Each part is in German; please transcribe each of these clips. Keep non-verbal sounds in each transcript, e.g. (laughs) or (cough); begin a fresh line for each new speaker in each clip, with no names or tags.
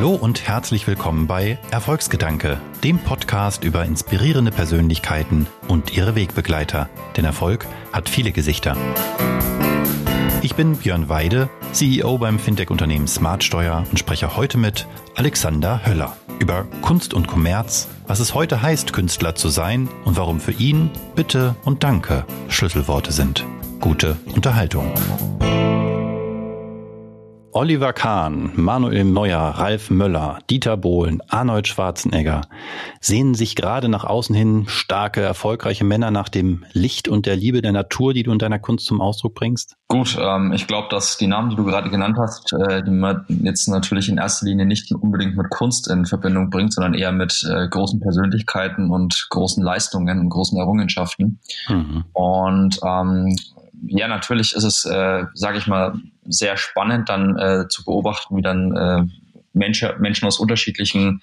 Hallo und herzlich willkommen bei Erfolgsgedanke, dem Podcast über inspirierende Persönlichkeiten und ihre Wegbegleiter. Denn Erfolg hat viele Gesichter. Ich bin Björn Weide, CEO beim Fintech-Unternehmen Smartsteuer und spreche heute mit Alexander Höller über Kunst und Kommerz, was es heute heißt, Künstler zu sein und warum für ihn Bitte und Danke Schlüsselworte sind. Gute Unterhaltung. Oliver Kahn, Manuel Neuer, Ralf Möller, Dieter Bohlen, Arnold Schwarzenegger sehen sich gerade nach außen hin starke, erfolgreiche Männer nach dem Licht und der Liebe der Natur, die du in deiner Kunst zum Ausdruck bringst?
Gut, ähm, ich glaube, dass die Namen, die du gerade genannt hast, äh, die man jetzt natürlich in erster Linie nicht unbedingt mit Kunst in Verbindung bringt, sondern eher mit äh, großen Persönlichkeiten und großen Leistungen und großen Errungenschaften. Mhm. Und ähm, ja, natürlich ist es, äh, sage ich mal, sehr spannend dann äh, zu beobachten, wie dann äh, Menschen, Menschen aus unterschiedlichen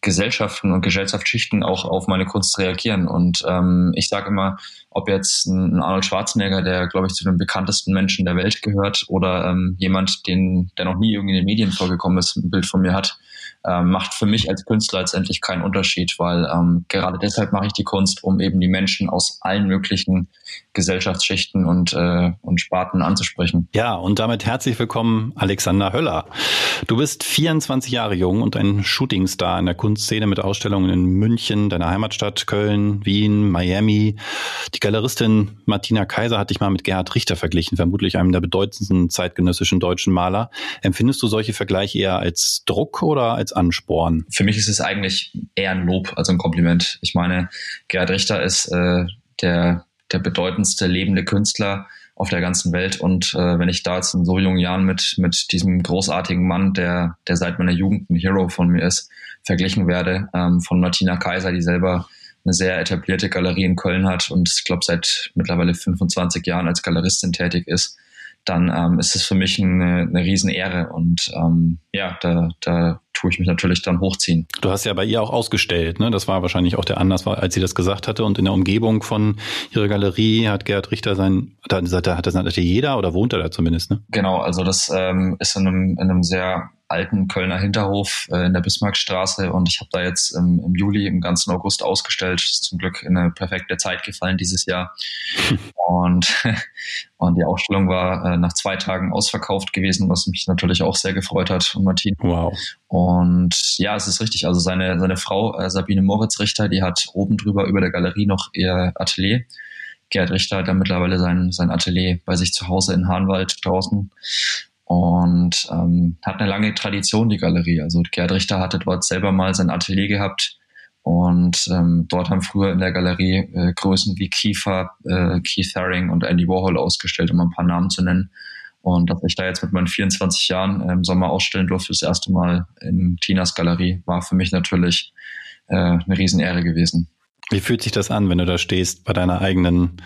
Gesellschaften und Gesellschaftsschichten auch auf meine Kunst reagieren. Und ähm, ich sage immer, ob jetzt ein Arnold Schwarzenegger, der, glaube ich, zu den bekanntesten Menschen der Welt gehört, oder ähm, jemand, den, der noch nie irgendwie in den Medien vorgekommen ist, ein Bild von mir hat, ähm, macht für mich als Künstler letztendlich keinen Unterschied, weil ähm, gerade deshalb mache ich die Kunst, um eben die Menschen aus allen möglichen Gesellschaftsschichten und, äh, und Sparten anzusprechen.
Ja, und damit herzlich willkommen, Alexander Höller. Du bist 24 Jahre jung und ein Shootingstar in der Kunstszene mit Ausstellungen in München, deiner Heimatstadt, Köln, Wien, Miami. Die Galeristin Martina Kaiser hat dich mal mit Gerhard Richter verglichen, vermutlich einem der bedeutendsten zeitgenössischen deutschen Maler. Empfindest du solche Vergleiche eher als Druck oder als Ansporn?
Für mich ist es eigentlich eher ein Lob, also ein Kompliment. Ich meine, Gerhard Richter ist äh, der, der bedeutendste lebende Künstler auf der ganzen Welt. Und äh, wenn ich da jetzt in so jungen Jahren mit, mit diesem großartigen Mann, der, der seit meiner Jugend ein Hero von mir ist, verglichen werde, ähm, von Martina Kaiser, die selber eine sehr etablierte Galerie in Köln hat und ich glaube seit mittlerweile 25 Jahren als Galeristin tätig ist, dann ähm, ist es für mich eine, eine Riesenehre und ähm, ja, da, da tue ich mich natürlich dann hochziehen.
Du hast ja bei ihr auch ausgestellt, ne? Das war wahrscheinlich auch der Anlass, als sie das gesagt hatte. Und in der Umgebung von ihrer Galerie hat Gerhard Richter sein, da hat er sein Atelier da oder wohnt er da zumindest, ne?
Genau, also das ähm, ist in einem, in einem sehr alten Kölner Hinterhof äh, in der Bismarckstraße und ich habe da jetzt im, im, Juli, im ganzen August ausgestellt. Das ist zum Glück in eine perfekte Zeit gefallen dieses Jahr. (laughs) und, (laughs) und die Ausstellung war äh, nach zwei Tagen ausverkauft gewesen, was mich natürlich auch sehr gefreut hat und Martin.
Wow.
Und ja, es ist richtig. Also seine, seine Frau äh, Sabine Moritz Richter, die hat oben drüber über der Galerie noch ihr Atelier. Gerhard Richter hat da mittlerweile sein, sein Atelier bei sich zu Hause in Hahnwald draußen und ähm, hat eine lange Tradition, die Galerie. Also Gerhard Richter hatte dort selber mal sein Atelier gehabt und ähm, dort haben früher in der Galerie äh, Größen wie Kiefer, äh, Keith Haring und Andy Warhol ausgestellt, um ein paar Namen zu nennen. Und dass ich da jetzt mit meinen 24 Jahren im Sommer ausstellen durfte, das erste Mal in Tinas Galerie, war für mich natürlich äh, eine Riesenehre gewesen.
Wie fühlt sich das an, wenn du da stehst bei deiner eigenen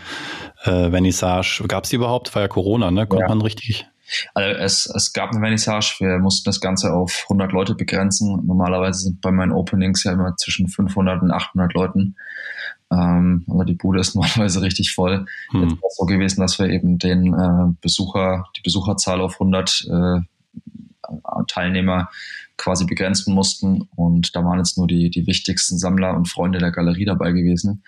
äh, Vernissage? Gab es die überhaupt? War ja Corona, ne? Kommt ja. man richtig
also es, es gab eine Vernissage, wir mussten das Ganze auf 100 Leute begrenzen. Normalerweise sind bei meinen Openings ja immer zwischen 500 und 800 Leuten. Ähm, aber die Bude ist (laughs) normalerweise richtig voll. Hm. Jetzt war es so gewesen, dass wir eben den äh, Besucher, die Besucherzahl auf 100 äh, Teilnehmer quasi begrenzen mussten. Und da waren jetzt nur die, die wichtigsten Sammler und Freunde der Galerie dabei gewesen.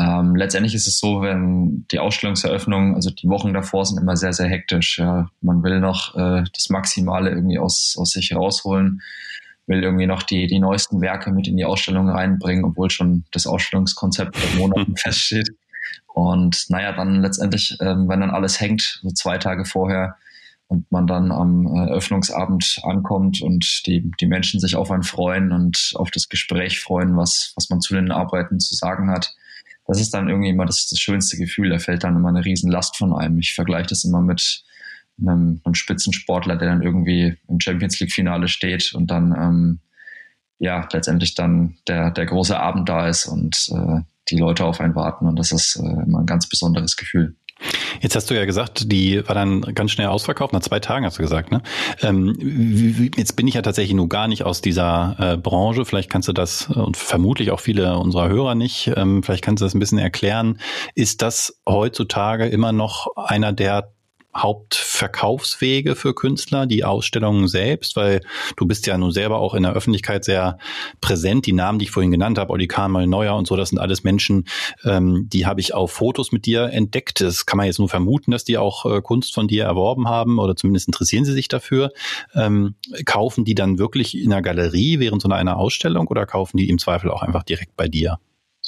Ähm, letztendlich ist es so, wenn die Ausstellungseröffnung, also die Wochen davor sind immer sehr, sehr hektisch. Ja. Man will noch äh, das Maximale irgendwie aus, aus sich rausholen, will irgendwie noch die, die neuesten Werke mit in die Ausstellung reinbringen, obwohl schon das Ausstellungskonzept seit Monaten (laughs) feststeht. Und naja, dann letztendlich, ähm, wenn dann alles hängt, so zwei Tage vorher, und man dann am äh, Eröffnungsabend ankommt und die, die Menschen sich auf einen freuen und auf das Gespräch freuen, was, was man zu den Arbeiten zu sagen hat. Das ist dann irgendwie immer das, das schönste Gefühl. Da fällt dann immer eine Riesenlast von einem. Ich vergleiche das immer mit einem, einem Spitzensportler, der dann irgendwie im Champions League-Finale steht und dann ähm, ja letztendlich dann der, der große Abend da ist und äh, die Leute auf einen warten. Und das ist äh, immer ein ganz besonderes Gefühl.
Jetzt hast du ja gesagt, die war dann ganz schnell ausverkauft, nach zwei Tagen hast du gesagt, ne? Ähm, jetzt bin ich ja tatsächlich nur gar nicht aus dieser äh, Branche. Vielleicht kannst du das äh, und vermutlich auch viele unserer Hörer nicht. Ähm, vielleicht kannst du das ein bisschen erklären. Ist das heutzutage immer noch einer der Hauptverkaufswege für Künstler, die Ausstellungen selbst? Weil du bist ja nun selber auch in der Öffentlichkeit sehr präsent. Die Namen, die ich vorhin genannt habe, Olli Kahn, Neuer und so, das sind alles Menschen, ähm, die habe ich auf Fotos mit dir entdeckt. Das kann man jetzt nur vermuten, dass die auch äh, Kunst von dir erworben haben oder zumindest interessieren sie sich dafür. Ähm, kaufen die dann wirklich in der Galerie während so einer Ausstellung oder kaufen die im Zweifel auch einfach direkt bei dir?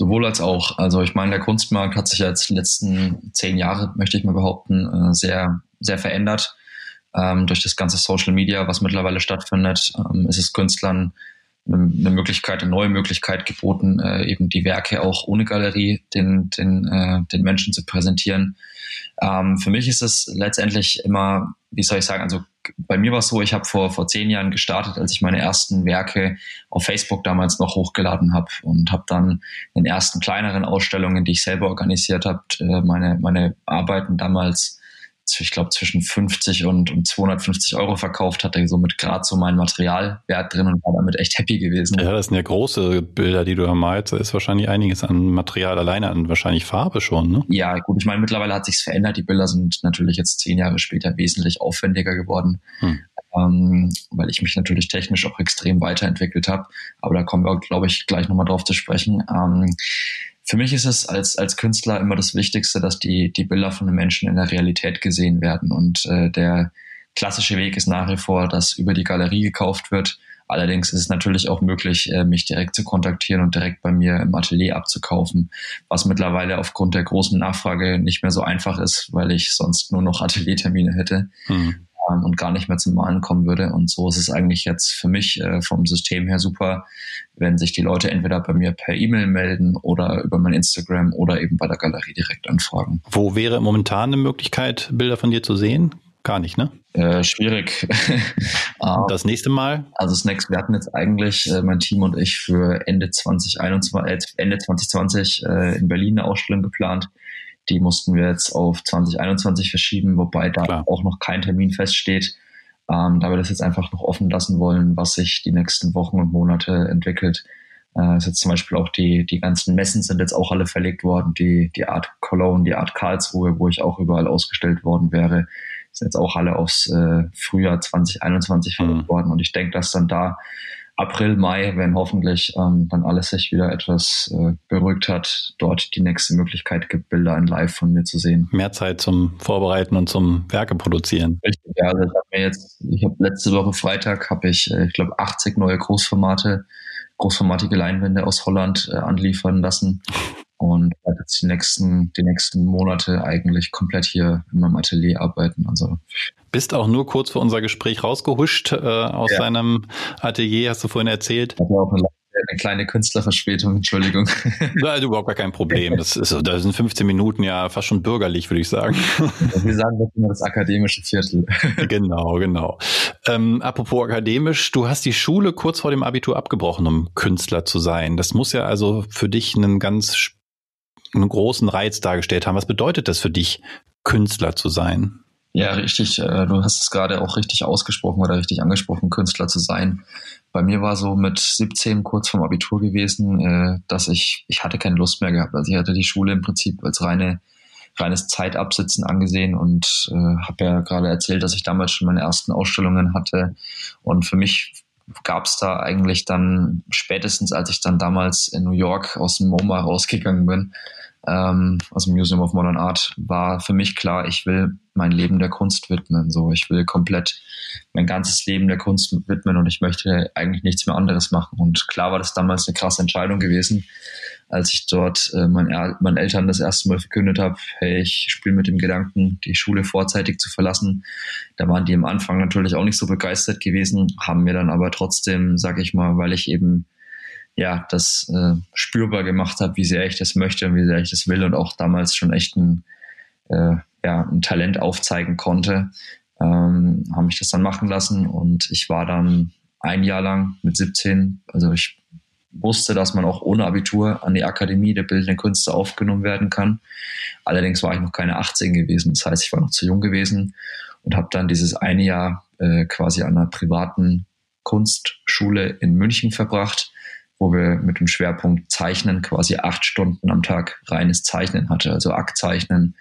Sowohl als auch. Also ich meine, der Kunstmarkt hat sich ja jetzt die letzten zehn Jahre, möchte ich mal behaupten, äh, sehr, sehr verändert. Ähm, durch das ganze Social Media, was mittlerweile stattfindet, ähm, ist es Künstlern eine Möglichkeit, eine neue Möglichkeit geboten, äh, eben die Werke auch ohne Galerie den, den, äh, den Menschen zu präsentieren. Ähm, für mich ist es letztendlich immer, wie soll ich sagen, also bei mir war es so, ich habe vor, vor zehn Jahren gestartet, als ich meine ersten Werke auf Facebook damals noch hochgeladen habe und habe dann in ersten kleineren Ausstellungen, die ich selber organisiert habe, äh, meine, meine Arbeiten damals ich glaube, zwischen 50 und, und 250 Euro verkauft, hatte somit gerade so mein Materialwert drin und war damit echt happy gewesen.
Ja, das sind ja große Bilder, die du da malst. Da ist wahrscheinlich einiges an Material alleine, an wahrscheinlich Farbe schon, ne?
Ja, gut, ich meine, mittlerweile hat sich's verändert. Die Bilder sind natürlich jetzt zehn Jahre später wesentlich aufwendiger geworden. Hm. Ähm, weil ich mich natürlich technisch auch extrem weiterentwickelt habe. Aber da kommen wir, glaube ich, gleich nochmal drauf zu sprechen. Ähm, für mich ist es als, als Künstler immer das Wichtigste, dass die, die Bilder von den Menschen in der Realität gesehen werden. Und äh, der klassische Weg ist nach wie vor, dass über die Galerie gekauft wird. Allerdings ist es natürlich auch möglich, äh, mich direkt zu kontaktieren und direkt bei mir im Atelier abzukaufen, was mittlerweile aufgrund der großen Nachfrage nicht mehr so einfach ist, weil ich sonst nur noch Ateliertermine hätte. Mhm ähm, und gar nicht mehr zum Malen kommen würde. Und so ist es eigentlich jetzt für mich äh, vom System her super, wenn sich die Leute entweder bei mir per E-Mail melden oder über mein Instagram oder eben bei der Galerie direkt anfragen.
Wo wäre momentan eine Möglichkeit, Bilder von dir zu sehen? Gar nicht, ne?
Äh, schwierig. (laughs)
Ah. das nächste Mal?
Also das nächste, wir hatten jetzt eigentlich äh, mein Team und ich für Ende 2021, äh, Ende 2020 äh, in Berlin eine Ausstellung geplant. Die mussten wir jetzt auf 2021 verschieben, wobei da Klar. auch noch kein Termin feststeht, ähm, da wir das jetzt einfach noch offen lassen wollen, was sich die nächsten Wochen und Monate entwickelt. Äh, ist jetzt zum Beispiel auch die, die ganzen Messen sind jetzt auch alle verlegt worden. Die, die Art Cologne, die Art Karlsruhe, wo ich auch überall ausgestellt worden wäre, sind jetzt auch alle aufs äh, Frühjahr 2021 verlegt mhm. worden. Und ich denke, dass dann da April, Mai, wenn hoffentlich ähm, dann alles sich wieder etwas äh, beruhigt hat, dort die nächste Möglichkeit gibt, Bilder in Live von mir zu sehen.
Mehr Zeit zum Vorbereiten und zum Werke produzieren.
Richtig, ja. Also ich habe mir jetzt, ich habe letzte Woche Freitag habe ich, äh, ich glaube, 80 neue Großformate, großformatige Leinwände aus Holland äh, anliefern lassen und werde jetzt die nächsten, die nächsten Monate eigentlich komplett hier in meinem Atelier arbeiten. Also
bist auch nur kurz vor unser Gespräch rausgehuscht äh, aus ja. deinem Atelier, hast du vorhin erzählt.
Ich auch eine, eine kleine Künstlerverspätung, Entschuldigung. (laughs)
Also überhaupt gar kein Problem. Das, ist, das sind 15 Minuten ja fast schon bürgerlich, würde ich sagen.
Wir sagen das immer das akademische Viertel. (laughs) (laughs)
Genau, genau. Ähm, apropos akademisch, du hast die Schule kurz vor dem Abitur abgebrochen, um Künstler zu sein. Das muss ja also für dich einen ganz einen großen Reiz dargestellt haben. Was bedeutet das für dich, Künstler zu sein?
Ja, richtig. Äh, du hast es gerade auch richtig ausgesprochen oder richtig angesprochen, Künstler zu sein. Bei mir war so mit 17 kurz vorm Abitur gewesen, äh, dass ich, ich hatte keine Lust mehr gehabt. Also ich hatte die Schule im Prinzip als reine, reines Zeitabsitzen angesehen und äh, habe ja gerade erzählt, dass ich damals schon meine ersten Ausstellungen hatte. Und für mich gab es da eigentlich dann spätestens, als ich dann damals in New York aus dem MoMA rausgegangen bin, ähm, aus dem Museum of Modern Art, war für mich klar, ich will mein Leben der Kunst widmen. So, ich will komplett mein ganzes Leben der Kunst widmen und ich möchte eigentlich nichts mehr anderes machen. Und klar war das damals eine krasse Entscheidung gewesen, als ich dort äh, mein, meinen Eltern das erste Mal verkündet habe, hey, ich spiele mit dem Gedanken, die Schule vorzeitig zu verlassen. Da waren die am Anfang natürlich auch nicht so begeistert gewesen, haben mir dann aber trotzdem, sag ich mal, weil ich eben ja, das äh, spürbar gemacht habe, wie sehr ich das möchte und wie sehr ich das will und auch damals schon echt ein, äh, ja, ein Talent aufzeigen konnte, ähm, habe ich das dann machen lassen und ich war dann ein Jahr lang mit 17, also ich wusste, dass man auch ohne Abitur an die Akademie der Bildenden Künste aufgenommen werden kann. Allerdings war ich noch keine 18 gewesen, das heißt, ich war noch zu jung gewesen und habe dann dieses eine Jahr äh, quasi an einer privaten Kunstschule in München verbracht, wo wir mit dem Schwerpunkt Zeichnen quasi acht Stunden am Tag reines Zeichnen hatte, also Aktzeichnen,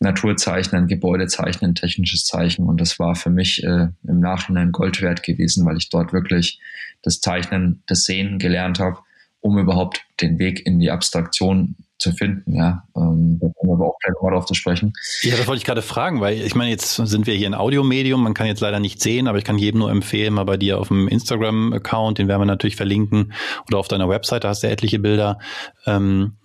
Naturzeichnen, Gebäudezeichnen, technisches Zeichnen. Und das war für mich äh, im Nachhinein Gold wert gewesen, weil ich dort wirklich das Zeichnen, das Sehen gelernt habe, um überhaupt den Weg in die Abstraktion zu finden, ja. Ähm, da kommen wir aber auch gleich mal drauf zu sprechen.
Ja, das wollte ich gerade fragen, weil ich meine, jetzt sind wir hier ein Audiomedium, man kann jetzt leider nicht sehen, aber ich kann jedem nur empfehlen, mal bei dir auf dem Instagram-Account, den werden wir natürlich verlinken, oder auf deiner Webseite hast du etliche Bilder ähm,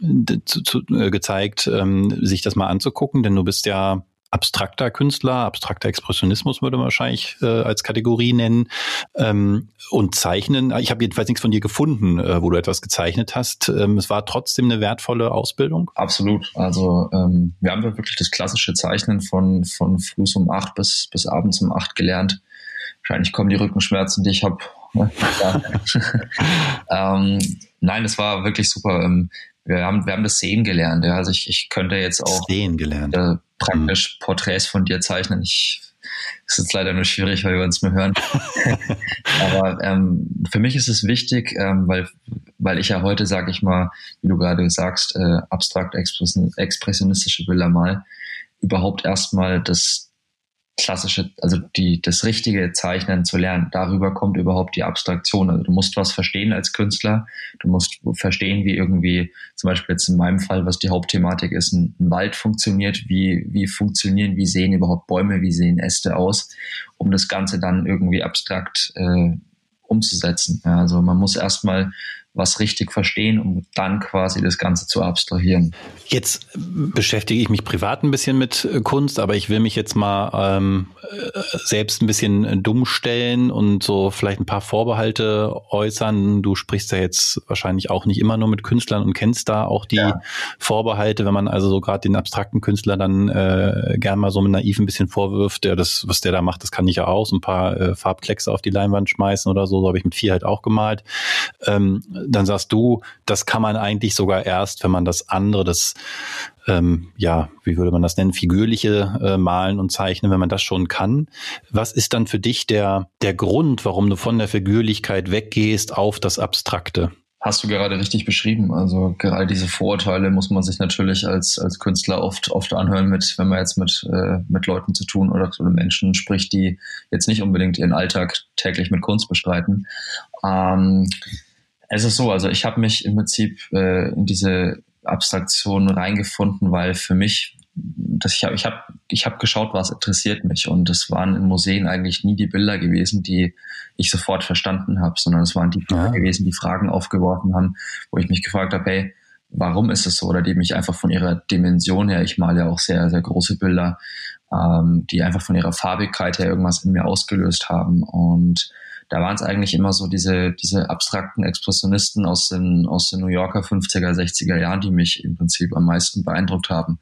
zu, zu, äh, gezeigt, ähm, sich das mal anzugucken, denn du bist ja abstrakter Künstler, abstrakter Expressionismus würde man wahrscheinlich äh, als Kategorie nennen. Ähm, und Zeichnen, ich habe jedenfalls nichts von dir gefunden, äh, wo du etwas gezeichnet hast. Ähm, es war trotzdem eine wertvolle Ausbildung?
Absolut. Also ähm, wir haben wirklich das klassische Zeichnen von, von früh um acht bis, bis abends um acht gelernt. Wahrscheinlich kommen die Rückenschmerzen, die ich habe. Ne? (laughs) ähm, nein, es war wirklich super. Ähm, wir haben, wir haben das Sehen gelernt. Ja. Also ich, ich könnte jetzt auch
Sehen gelernt.
Äh, praktisch mhm. Porträts von dir zeichnen. Ich ist jetzt leider nur schwierig, weil wir uns mehr hören. (laughs) Aber ähm, für mich ist es wichtig, ähm, weil, weil ich ja heute, sag ich mal, wie du gerade sagst, äh, abstrakt expressionistische Bilder mal, überhaupt erstmal das, klassische, also die, das richtige Zeichnen zu lernen. Darüber kommt überhaupt die Abstraktion. Also du musst was verstehen als Künstler. Du musst verstehen, wie irgendwie, zum Beispiel jetzt in meinem Fall, was die Hauptthematik ist, ein, ein Wald funktioniert, wie, wie funktionieren, wie sehen überhaupt Bäume, wie sehen Äste aus, um das Ganze dann irgendwie abstrakt äh, umzusetzen. Ja, also man muss erstmal was richtig verstehen, um dann quasi das Ganze zu abstrahieren.
Jetzt beschäftige ich mich privat ein bisschen mit äh, Kunst, aber ich will mich jetzt mal ähm, äh, selbst ein bisschen dumm stellen und so vielleicht ein paar Vorbehalte äußern. Du sprichst ja jetzt wahrscheinlich auch nicht immer nur mit Künstlern und kennst da auch die ja. Vorbehalte, wenn man also so gerade den abstrakten Künstler dann äh, gern mal so mit naiv ein bisschen vorwirft, der das, was der da macht, das kann ich ja auch, so ein paar äh, Farbkleckse auf die Leinwand schmeißen oder so, so habe ich mit vier halt auch gemalt. Ähm, dann sagst du, das kann man eigentlich sogar erst, wenn man das andere, das ähm, ja, wie würde man das nennen, figürliche äh, Malen und Zeichnen, wenn man das schon kann. Was ist dann für dich der, der Grund, warum du von der Figürlichkeit weggehst auf das Abstrakte?
Hast du gerade richtig beschrieben. Also gerade diese Vorurteile muss man sich natürlich als, als Künstler oft, oft anhören, mit, wenn man jetzt mit, äh, mit Leuten zu tun oder, oder Menschen spricht, die jetzt nicht unbedingt ihren Alltag täglich mit Kunst bestreiten. Ähm, es ist so, also ich habe mich im Prinzip äh, in diese Abstraktion reingefunden, weil für mich, dass ich habe ich hab, ich hab geschaut, was interessiert mich. Und es waren in Museen eigentlich nie die Bilder gewesen, die ich sofort verstanden habe, sondern es waren die Bilder ja. gewesen, die Fragen aufgeworfen haben, wo ich mich gefragt habe, hey, warum ist es so? Oder die mich einfach von ihrer Dimension her, ich male ja auch sehr, sehr große Bilder, ähm, die einfach von ihrer Farbigkeit her irgendwas in mir ausgelöst haben. Und da waren es eigentlich immer so diese, diese abstrakten Expressionisten aus den, aus den New Yorker 50er, 60er Jahren, die mich im Prinzip am meisten beeindruckt haben.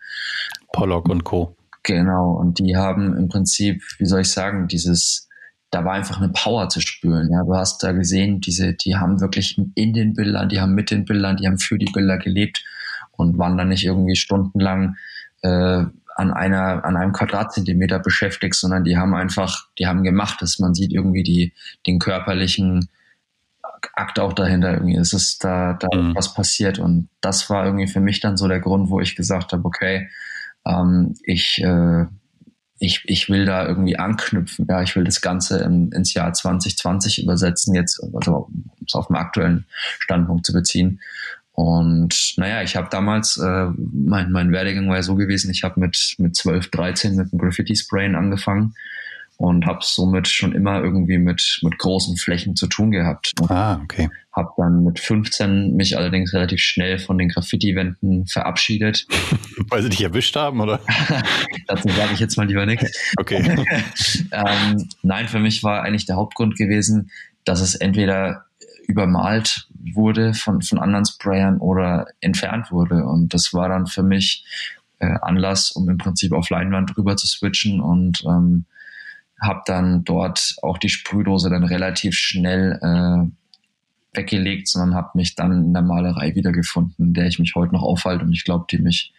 Pollock und Co.
Genau, und die haben im Prinzip, wie soll ich sagen, dieses, da war einfach eine Power zu spüren. Ja, du hast da gesehen, diese, die haben wirklich in den Bildern, die haben mit den Bildern, die haben für die Bilder gelebt und waren dann nicht irgendwie stundenlang äh, an einer, an einem Quadratzentimeter beschäftigt, sondern die haben einfach, die haben gemacht, dass man sieht irgendwie die, den körperlichen Akt auch dahinter irgendwie. Es ist da, da mhm. was passiert und das war irgendwie für mich dann so der Grund, wo ich gesagt habe, okay, ähm, ich, äh, ich, ich will da irgendwie anknüpfen. Ja, ich will das Ganze in, ins Jahr 2020 übersetzen, jetzt, also um es auf den aktuellen Standpunkt zu beziehen. Und naja, ich habe damals, äh, mein, mein Werdegang war ja so gewesen, ich habe mit, mit 12, 13 mit dem Graffiti-Sprayen angefangen und habe somit schon immer irgendwie mit, mit großen Flächen zu tun gehabt.
Ah, okay.
Habe dann mit 15 mich allerdings relativ schnell von den Graffiti-Wänden verabschiedet. (laughs)
Weil sie dich erwischt haben, oder? (laughs)
Dazu sage ich jetzt mal lieber nichts.
Okay. (laughs)
ähm, nein, für mich war eigentlich der Hauptgrund gewesen, dass es entweder übermalt wurde von, von anderen Sprayern oder entfernt wurde. Und das war dann für mich äh, Anlass, um im Prinzip auf Leinwand rüber zu switchen und ähm, habe dann dort auch die Sprühdose dann relativ schnell äh, weggelegt, sondern habe mich dann in der Malerei wiedergefunden, in der ich mich heute noch aufhalte und ich glaube, die mich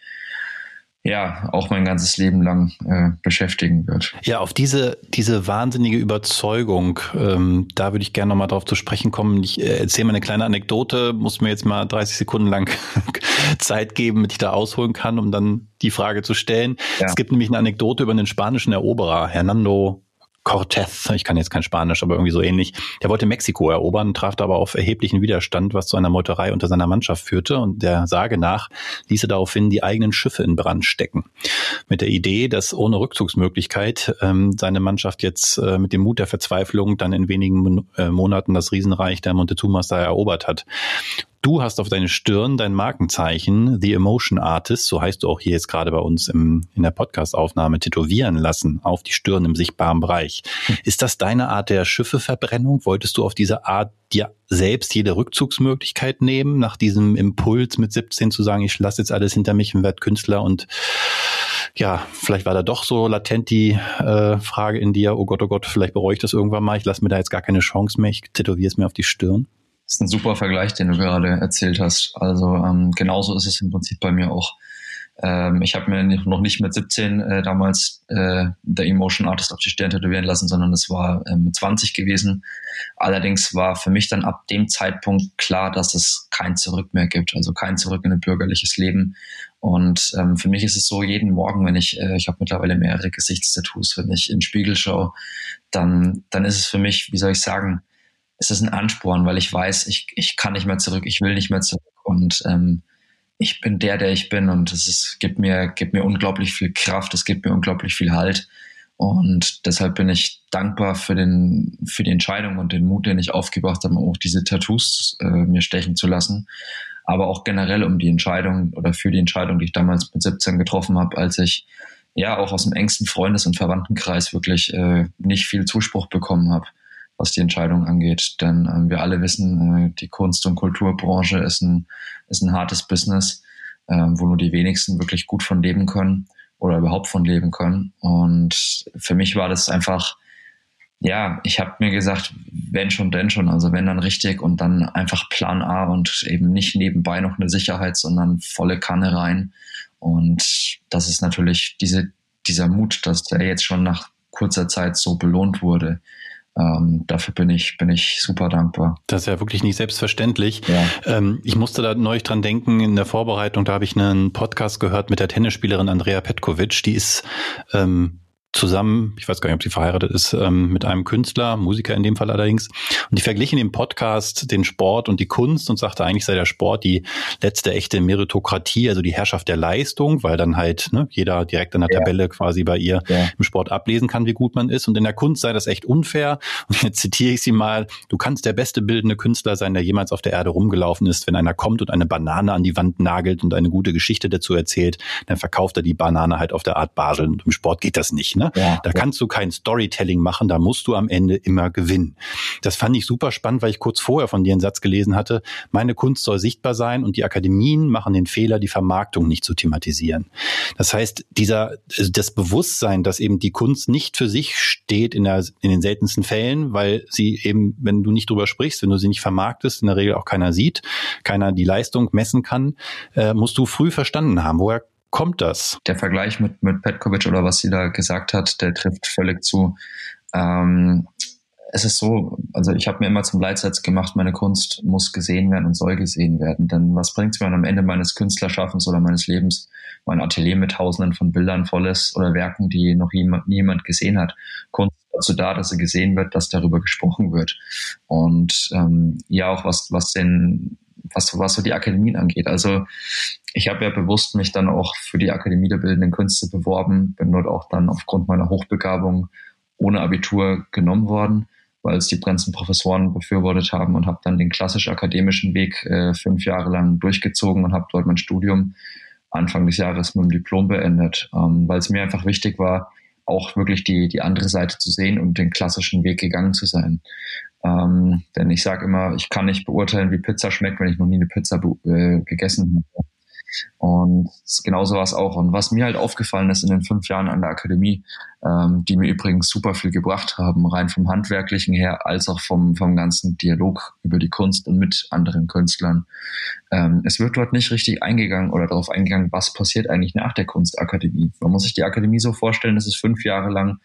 ja auch mein ganzes Leben lang äh, beschäftigen wird.
Ja, auf diese, diese wahnsinnige Überzeugung, ähm, da würde ich gerne nochmal drauf zu sprechen kommen. Ich äh, erzähle mal eine kleine Anekdote, muss mir jetzt mal 30 Sekunden lang (laughs) Zeit geben, damit ich da ausholen kann, um dann die Frage zu stellen. Ja. Es gibt nämlich eine Anekdote über einen spanischen Eroberer, Hernando Cortez, ich kann jetzt kein Spanisch, aber irgendwie so ähnlich. Der wollte Mexiko erobern, traf aber auf erheblichen Widerstand, was zu einer Meuterei unter seiner Mannschaft führte. Und der Sage nach ließ er daraufhin die eigenen Schiffe in Brand stecken. Mit der Idee, dass ohne Rückzugsmöglichkeit ähm, seine Mannschaft jetzt äh, mit dem Mut der Verzweiflung dann in wenigen äh, Monaten das Riesenreich der Montezumas da erobert hat. Du hast auf deine Stirn dein Markenzeichen, The Emotion Artist, so heißt du auch hier jetzt gerade bei uns im, in der Podcast-Aufnahme, tätowieren lassen auf die Stirn im sichtbaren Bereich. Ist das deine Art der Schiffeverbrennung? Wolltest du auf diese Art dir selbst jede Rückzugsmöglichkeit nehmen, nach diesem Impuls mit 17 zu sagen, ich lasse jetzt alles hinter mich und werde Künstler und ja, vielleicht war da doch so latent die äh, Frage in dir, oh Gott, oh Gott, vielleicht bereue ich das irgendwann mal, ich lasse mir da jetzt gar keine Chance mehr, ich tätowiere es mir auf die Stirn.
Das ist ein super Vergleich, den du gerade erzählt hast. Also ähm, genauso ist es im Prinzip bei mir auch. Ähm, ich habe mir noch nicht mit 17 äh, damals äh, der Emotion Artist auf die Stirn tätowieren lassen, sondern es war äh, mit 20 gewesen. Allerdings war für mich dann ab dem Zeitpunkt klar, dass es kein Zurück mehr gibt, also kein Zurück in ein bürgerliches Leben. Und ähm, für mich ist es so, jeden Morgen, wenn ich, äh, ich habe mittlerweile mehrere Gesichtstattoos, wenn ich in den Spiegel schaue, dann, dann ist es für mich, wie soll ich sagen, es ist ein Ansporn, weil ich weiß, ich, ich kann nicht mehr zurück, ich will nicht mehr zurück. Und ähm, ich bin der, der ich bin. Und es ist, gibt mir, gibt mir unglaublich viel Kraft, es gibt mir unglaublich viel Halt. Und deshalb bin ich dankbar für den, für die Entscheidung und den Mut, den ich aufgebracht habe, auch diese Tattoos äh, mir stechen zu lassen, aber auch generell um die Entscheidung oder für die Entscheidung, die ich damals mit 17 getroffen habe, als ich ja auch aus dem engsten Freundes- und Verwandtenkreis wirklich äh, nicht viel Zuspruch bekommen habe was die Entscheidung angeht. Denn ähm, wir alle wissen, äh, die Kunst- und Kulturbranche ist ein, ist ein hartes Business, äh, wo nur die wenigsten wirklich gut von leben können oder überhaupt von leben können. Und für mich war das einfach, ja, ich habe mir gesagt, wenn schon, denn schon. Also wenn dann richtig und dann einfach Plan A und eben nicht nebenbei noch eine Sicherheit, sondern volle Kanne rein. Und das ist natürlich diese, dieser Mut, dass der jetzt schon nach kurzer Zeit so belohnt wurde, ähm, dafür bin ich, bin ich super dankbar.
Das ist ja wirklich nicht selbstverständlich. Ja. Ähm, ich musste da neulich dran denken, in der Vorbereitung, da habe ich einen Podcast gehört mit der Tennisspielerin Andrea Petkovic, die ist ähm, zusammen, ich weiß gar nicht, ob sie verheiratet ist, ähm, mit einem Künstler, Musiker in dem Fall allerdings. Und die verglichen im Podcast den Sport und die Kunst und sagte, eigentlich sei der Sport die letzte echte Meritokratie, also die Herrschaft der Leistung, weil dann halt ne, jeder direkt an der ja. Tabelle quasi bei ihr ja. im Sport ablesen kann, wie gut man ist. Und in der Kunst sei das echt unfair. Und jetzt zitiere ich sie mal, du kannst der beste bildende Künstler sein, der jemals auf der Erde rumgelaufen ist. Wenn einer kommt und eine Banane an die Wand nagelt und eine gute Geschichte dazu erzählt, dann verkauft er die Banane halt auf der Art Basel. Und im Sport geht das nicht. Ne? Ja, da kannst du kein Storytelling machen, da musst du am Ende immer gewinnen. Das fand ich super spannend, weil ich kurz vorher von dir einen Satz gelesen hatte, meine Kunst soll sichtbar sein und die Akademien machen den Fehler, die Vermarktung nicht zu thematisieren. Das heißt, dieser, das Bewusstsein, dass eben die Kunst nicht für sich steht in, der, in den seltensten Fällen, weil sie eben, wenn du nicht drüber sprichst, wenn du sie nicht vermarktest, in der Regel auch keiner sieht, keiner die Leistung messen kann, äh, musst du früh verstanden haben. Woher kommt das?
Der Vergleich mit, mit Petkovic oder was sie da gesagt hat, der trifft völlig zu. Ähm, es ist so, also ich habe mir immer zum Leitsatz gemacht, meine Kunst muss gesehen werden und soll gesehen werden. Denn was bringt es mir am Ende meines Künstlerschaffens oder meines Lebens, mein Atelier mit tausenden von Bildern voll ist oder Werken, die noch niemand gesehen hat? Kunst ist dazu da, dass sie gesehen wird, dass darüber gesprochen wird. Und ähm, ja, auch was, was den was, was so die Akademien angeht. Also ich habe ja bewusst mich dann auch für die Akademie der Bildenden Künste beworben, bin dort auch dann aufgrund meiner Hochbegabung ohne Abitur genommen worden, weil es die Prenzen Professoren befürwortet haben und habe dann den klassisch-akademischen Weg äh, fünf Jahre lang durchgezogen und habe dort mein Studium Anfang des Jahres mit dem Diplom beendet, ähm, weil es mir einfach wichtig war, auch wirklich die, die andere Seite zu sehen und den klassischen Weg gegangen zu sein. Ähm, denn ich sage immer, ich kann nicht beurteilen, wie Pizza schmeckt, wenn ich noch nie eine Pizza äh, gegessen habe. Und genauso war es auch. Und was mir halt aufgefallen ist in den fünf Jahren an der Akademie, ähm, die mir übrigens super viel gebracht haben, rein vom Handwerklichen her, als auch vom, vom ganzen Dialog über die Kunst und mit anderen Künstlern. Ähm, es wird dort nicht richtig eingegangen oder darauf eingegangen, was passiert eigentlich nach der Kunstakademie. Man muss sich die Akademie so vorstellen, das ist fünf Jahre lang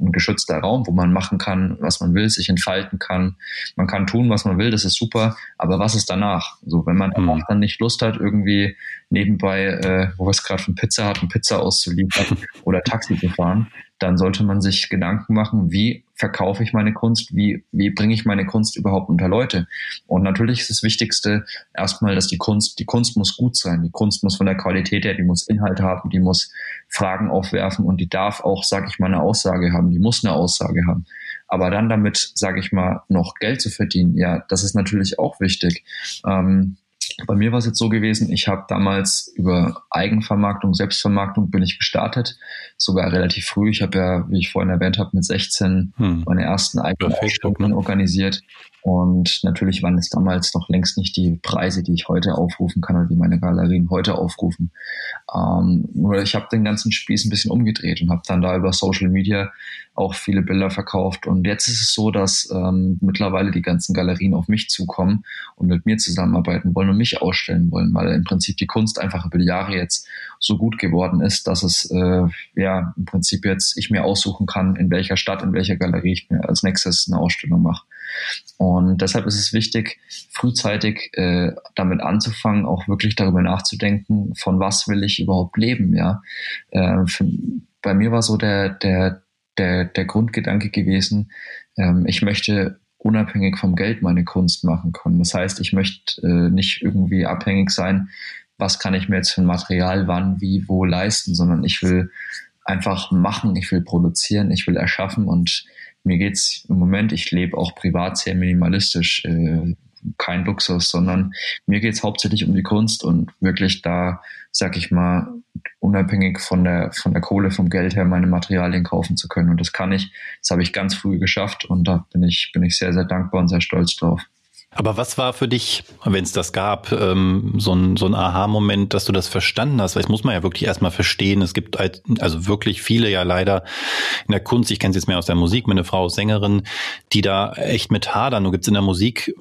ein geschützter Raum, wo man machen kann, was man will, sich entfalten kann. Man kann tun, was man will, das ist super. Aber was ist danach? So, wenn man mhm. dann nicht Lust hat, irgendwie nebenbei, äh, wo wir es gerade von Pizza hatten, Pizza auszuliefern (laughs) oder Taxi zu fahren, dann sollte man sich Gedanken machen, wie verkaufe ich meine Kunst, wie, wie bringe ich meine Kunst überhaupt unter Leute. Und natürlich ist das Wichtigste erstmal, dass die Kunst, die Kunst muss gut sein, die Kunst muss von der Qualität her, die muss Inhalt haben, die muss Fragen aufwerfen und die darf auch, sage ich mal, eine Aussage haben, die muss eine Aussage haben. Aber dann damit, sage ich mal, noch Geld zu verdienen, ja, das ist natürlich auch wichtig. Ähm, bei mir war es jetzt so gewesen, ich habe damals über Eigenvermarktung, Selbstvermarktung bin ich gestartet, sogar relativ früh. Ich habe ja, wie ich vorhin erwähnt habe, mit 16 hm. meine ersten eigenen Ausstellungen ne? organisiert. Und natürlich waren es damals noch längst nicht die Preise, die ich heute aufrufen kann oder die meine Galerien heute aufrufen. Ähm, nur ich habe den ganzen Spieß ein bisschen umgedreht und habe dann da über Social Media auch viele Bilder verkauft. Und jetzt ist es so, dass ähm, mittlerweile die ganzen Galerien auf mich zukommen und mit mir zusammenarbeiten wollen und mich ausstellen wollen, weil im Prinzip die Kunst einfach über die Jahre jetzt so gut geworden ist, dass es äh, ja im Prinzip jetzt ich mir aussuchen kann, in welcher Stadt, in welcher Galerie ich mir als nächstes eine Ausstellung mache. Und deshalb ist es wichtig, frühzeitig äh, damit anzufangen, auch wirklich darüber nachzudenken, von was will ich überhaupt leben. Ja, äh, für, bei mir war so der der der der Grundgedanke gewesen, ähm, ich möchte unabhängig vom Geld meine Kunst machen können. Das heißt, ich möchte äh, nicht irgendwie abhängig sein, was kann ich mir jetzt für ein Material wann, wie, wo leisten, sondern ich will einfach machen, ich will produzieren, ich will erschaffen und mir geht's im Moment, ich lebe auch privat sehr minimalistisch, äh, kein Luxus, sondern mir geht's hauptsächlich um die Kunst und wirklich da, sag ich mal, unabhängig von der, von der Kohle, vom Geld her, meine Materialien kaufen zu können. Und das kann ich, das habe ich ganz früh geschafft und da bin ich, bin ich sehr, sehr dankbar und sehr stolz drauf.
Aber was war für dich, wenn es das gab, ähm, so ein, so ein Aha-Moment, dass du das verstanden hast? Weil das muss man ja wirklich erstmal verstehen. Es gibt also wirklich viele ja leider in der Kunst, ich kenne es jetzt mehr aus der Musik, meine Frau ist Sängerin, die da echt mit hadern. Nur gibt es in der Musik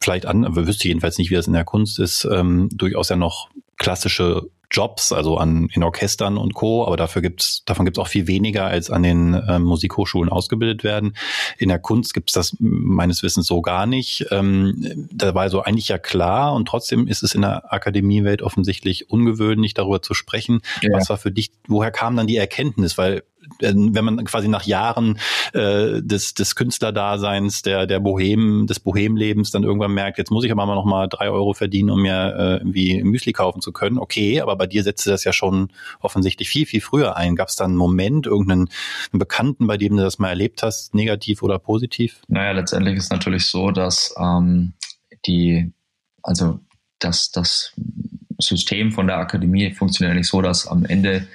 vielleicht an, aber wüsste jedenfalls nicht, wie das in der Kunst ist, ähm, durchaus ja noch klassische Jobs, also an in Orchestern und Co. Aber dafür gibt's, davon gibt's auch viel weniger, als an den ähm, Musikhochschulen ausgebildet werden. In der Kunst gibt's das meines Wissens so gar nicht. Ähm, da war so eigentlich ja klar und trotzdem ist es in der Akademiewelt offensichtlich ungewöhnlich, darüber zu sprechen. Ja. Was war für dich, woher kam dann die Erkenntnis? Weil wenn man quasi nach Jahren äh, des, des Künstlerdaseins, der, der Bohem, des Bohemlebens dann irgendwann merkt, jetzt muss ich aber mal noch mal drei Euro verdienen, um mir äh, irgendwie Müsli kaufen zu können. Okay, aber bei dir setzte das ja schon offensichtlich viel, viel früher ein. Gab es da einen Moment, irgendeinen Bekannten, bei dem du das mal erlebt hast, negativ oder positiv?
Naja, letztendlich ist natürlich so, dass ähm, die, also dass das System von der Akademie funktioniert nicht so, dass am Ende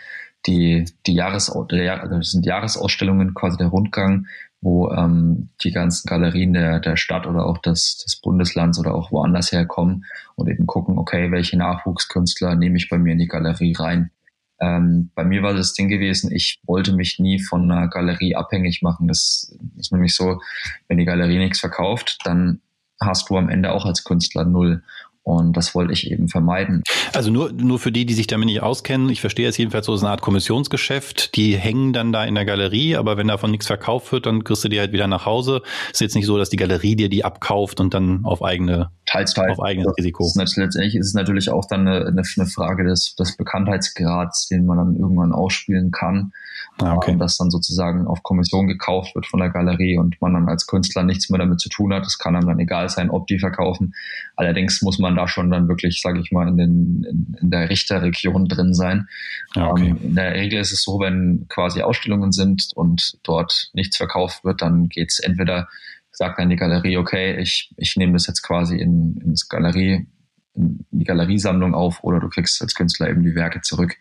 die, die Jahres, der, also das sind Jahresausstellungen, quasi der Rundgang, wo ähm, die ganzen Galerien der, der Stadt oder auch des, des Bundeslands oder auch woanders herkommen und eben gucken, okay, welche Nachwuchskünstler nehme ich bei mir in die Galerie rein. Ähm, bei mir war das Ding gewesen, ich wollte mich nie von einer Galerie abhängig machen. Das ist nämlich so, wenn die Galerie nichts verkauft, dann hast du am Ende auch als Künstler null. Und das wollte ich eben vermeiden.
Also nur, nur für die, die sich damit nicht auskennen, ich verstehe es jedenfalls so, ist eine Art Kommissionsgeschäft. Die hängen dann da in der Galerie, aber wenn davon nichts verkauft wird, dann kriegst du die halt wieder nach Hause. Ist jetzt nicht so, dass die Galerie dir die abkauft und dann auf eigene,
teils, teils.
auf eigenes Risiko.
Ist letztendlich ist es natürlich auch dann eine, eine Frage des, des Bekanntheitsgrads, den man dann irgendwann ausspielen kann. Ah, okay. das dann sozusagen auf Kommission gekauft wird von der Galerie und man dann als Künstler nichts mehr damit zu tun hat. Es kann einem dann egal sein, ob die verkaufen. Allerdings muss man da schon dann wirklich, sage ich mal, in, den, in, in der Richterregion drin sein. Ah, okay. Ähm, in der Regel ist es so, wenn quasi Ausstellungen sind und dort nichts verkauft wird, dann geht's entweder sagt dann die Galerie, okay, ich, ich nehme das jetzt quasi in, ins Galerie, in die Galeriesammlung auf oder du kriegst als Künstler eben die Werke zurück.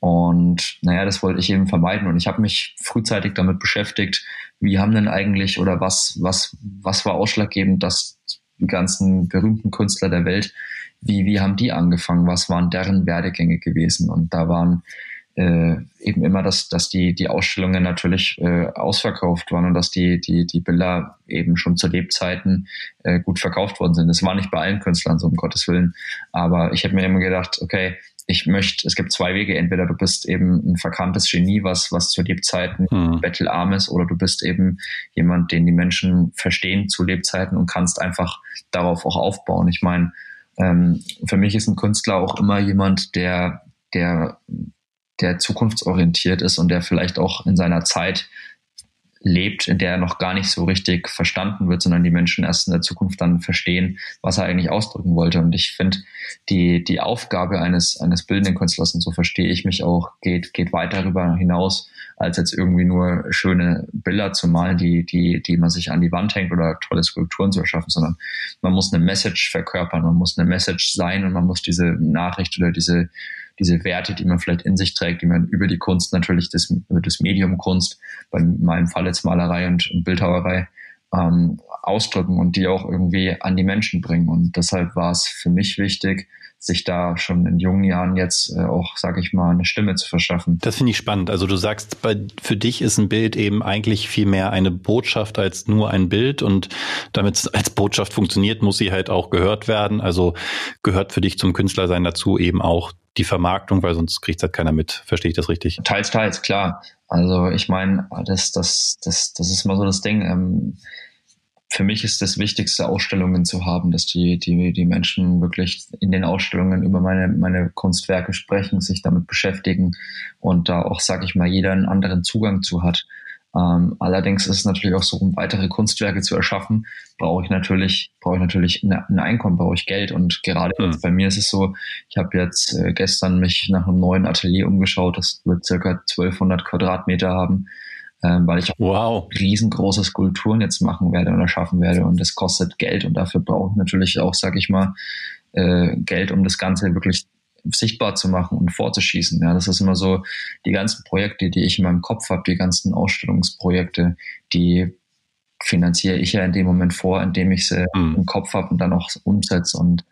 Und naja, das wollte ich eben vermeiden. Und ich habe mich frühzeitig damit beschäftigt, wie haben denn eigentlich oder was, was, was war ausschlaggebend, dass die ganzen berühmten Künstler der Welt wie, wie haben die angefangen, was waren deren Werdegänge gewesen. Und da waren äh, eben immer, dass, dass die, die Ausstellungen natürlich äh, ausverkauft waren und dass die, die, die Bilder eben schon zu Lebzeiten äh, gut verkauft worden sind. Das war nicht bei allen Künstlern so, um Gottes Willen. Aber ich habe mir immer gedacht, okay, ich möchte, es gibt zwei Wege. Entweder du bist eben ein verkanntes Genie, was, was zu Lebzeiten mhm. bettelarm ist, oder du bist eben jemand, den die Menschen verstehen zu Lebzeiten und kannst einfach darauf auch aufbauen. Ich meine, ähm, für mich ist ein Künstler auch immer jemand, der, der, der zukunftsorientiert ist und der vielleicht auch in seiner Zeit lebt, in der er noch gar nicht so richtig verstanden wird, sondern die Menschen erst in der Zukunft dann verstehen, was er eigentlich ausdrücken wollte. Und ich finde, die, die Aufgabe eines, eines bildenden Künstlers, und so verstehe ich mich auch, geht, geht weit darüber hinaus, als jetzt irgendwie nur schöne Bilder zu malen, die, die, die man sich an die Wand hängt oder tolle Skulpturen zu erschaffen, sondern man muss eine Message verkörpern, man muss eine Message sein und man muss diese Nachricht oder diese, diese Werte, die man vielleicht in sich trägt, die man über die Kunst natürlich, das, über das Medium Kunst, bei meinem Fall jetzt Malerei und, und Bildhauerei, ähm, ausdrücken und die auch irgendwie an die Menschen bringen. Und deshalb war es für mich wichtig, sich da schon in jungen Jahren jetzt äh, auch, sage ich mal, eine Stimme zu verschaffen.
Das finde ich spannend. Also du sagst, bei, für dich ist ein Bild eben eigentlich viel mehr eine Botschaft als nur ein Bild und damit es als Botschaft funktioniert, muss sie halt auch gehört werden. Also gehört für dich zum Künstlersein dazu eben auch die Vermarktung, weil sonst kriegt halt keiner mit. Verstehe ich das richtig?
Teils, teils, klar. Also ich meine, das, das, das, das ist mal so das Ding. Ähm, für mich ist das Wichtigste, Ausstellungen zu haben, dass die, die, die Menschen wirklich in den Ausstellungen über meine, meine Kunstwerke sprechen, sich damit beschäftigen und da auch, sag ich mal, jeder einen anderen Zugang zu hat. Ähm, allerdings ist es natürlich auch so, um weitere Kunstwerke zu erschaffen, brauche ich natürlich, brauche ich natürlich ein Einkommen, brauche ich Geld. Und gerade mhm. bei mir ist es so, ich habe jetzt äh, gestern mich nach einem neuen Atelier umgeschaut, das wird circa 1200 Quadratmeter haben, ähm, weil ich wow. riesengroße Skulpturen jetzt machen werde oder schaffen werde. Und das kostet Geld und dafür brauche ich natürlich auch, sag ich mal, äh, Geld, um das Ganze wirklich sichtbar zu machen und vorzuschießen. Ja, das ist immer so, die ganzen Projekte, die ich in meinem Kopf habe, die ganzen Ausstellungsprojekte, die finanziere ich ja in dem Moment vor, indem ich sie mhm. im Kopf habe und dann auch umsetze. Und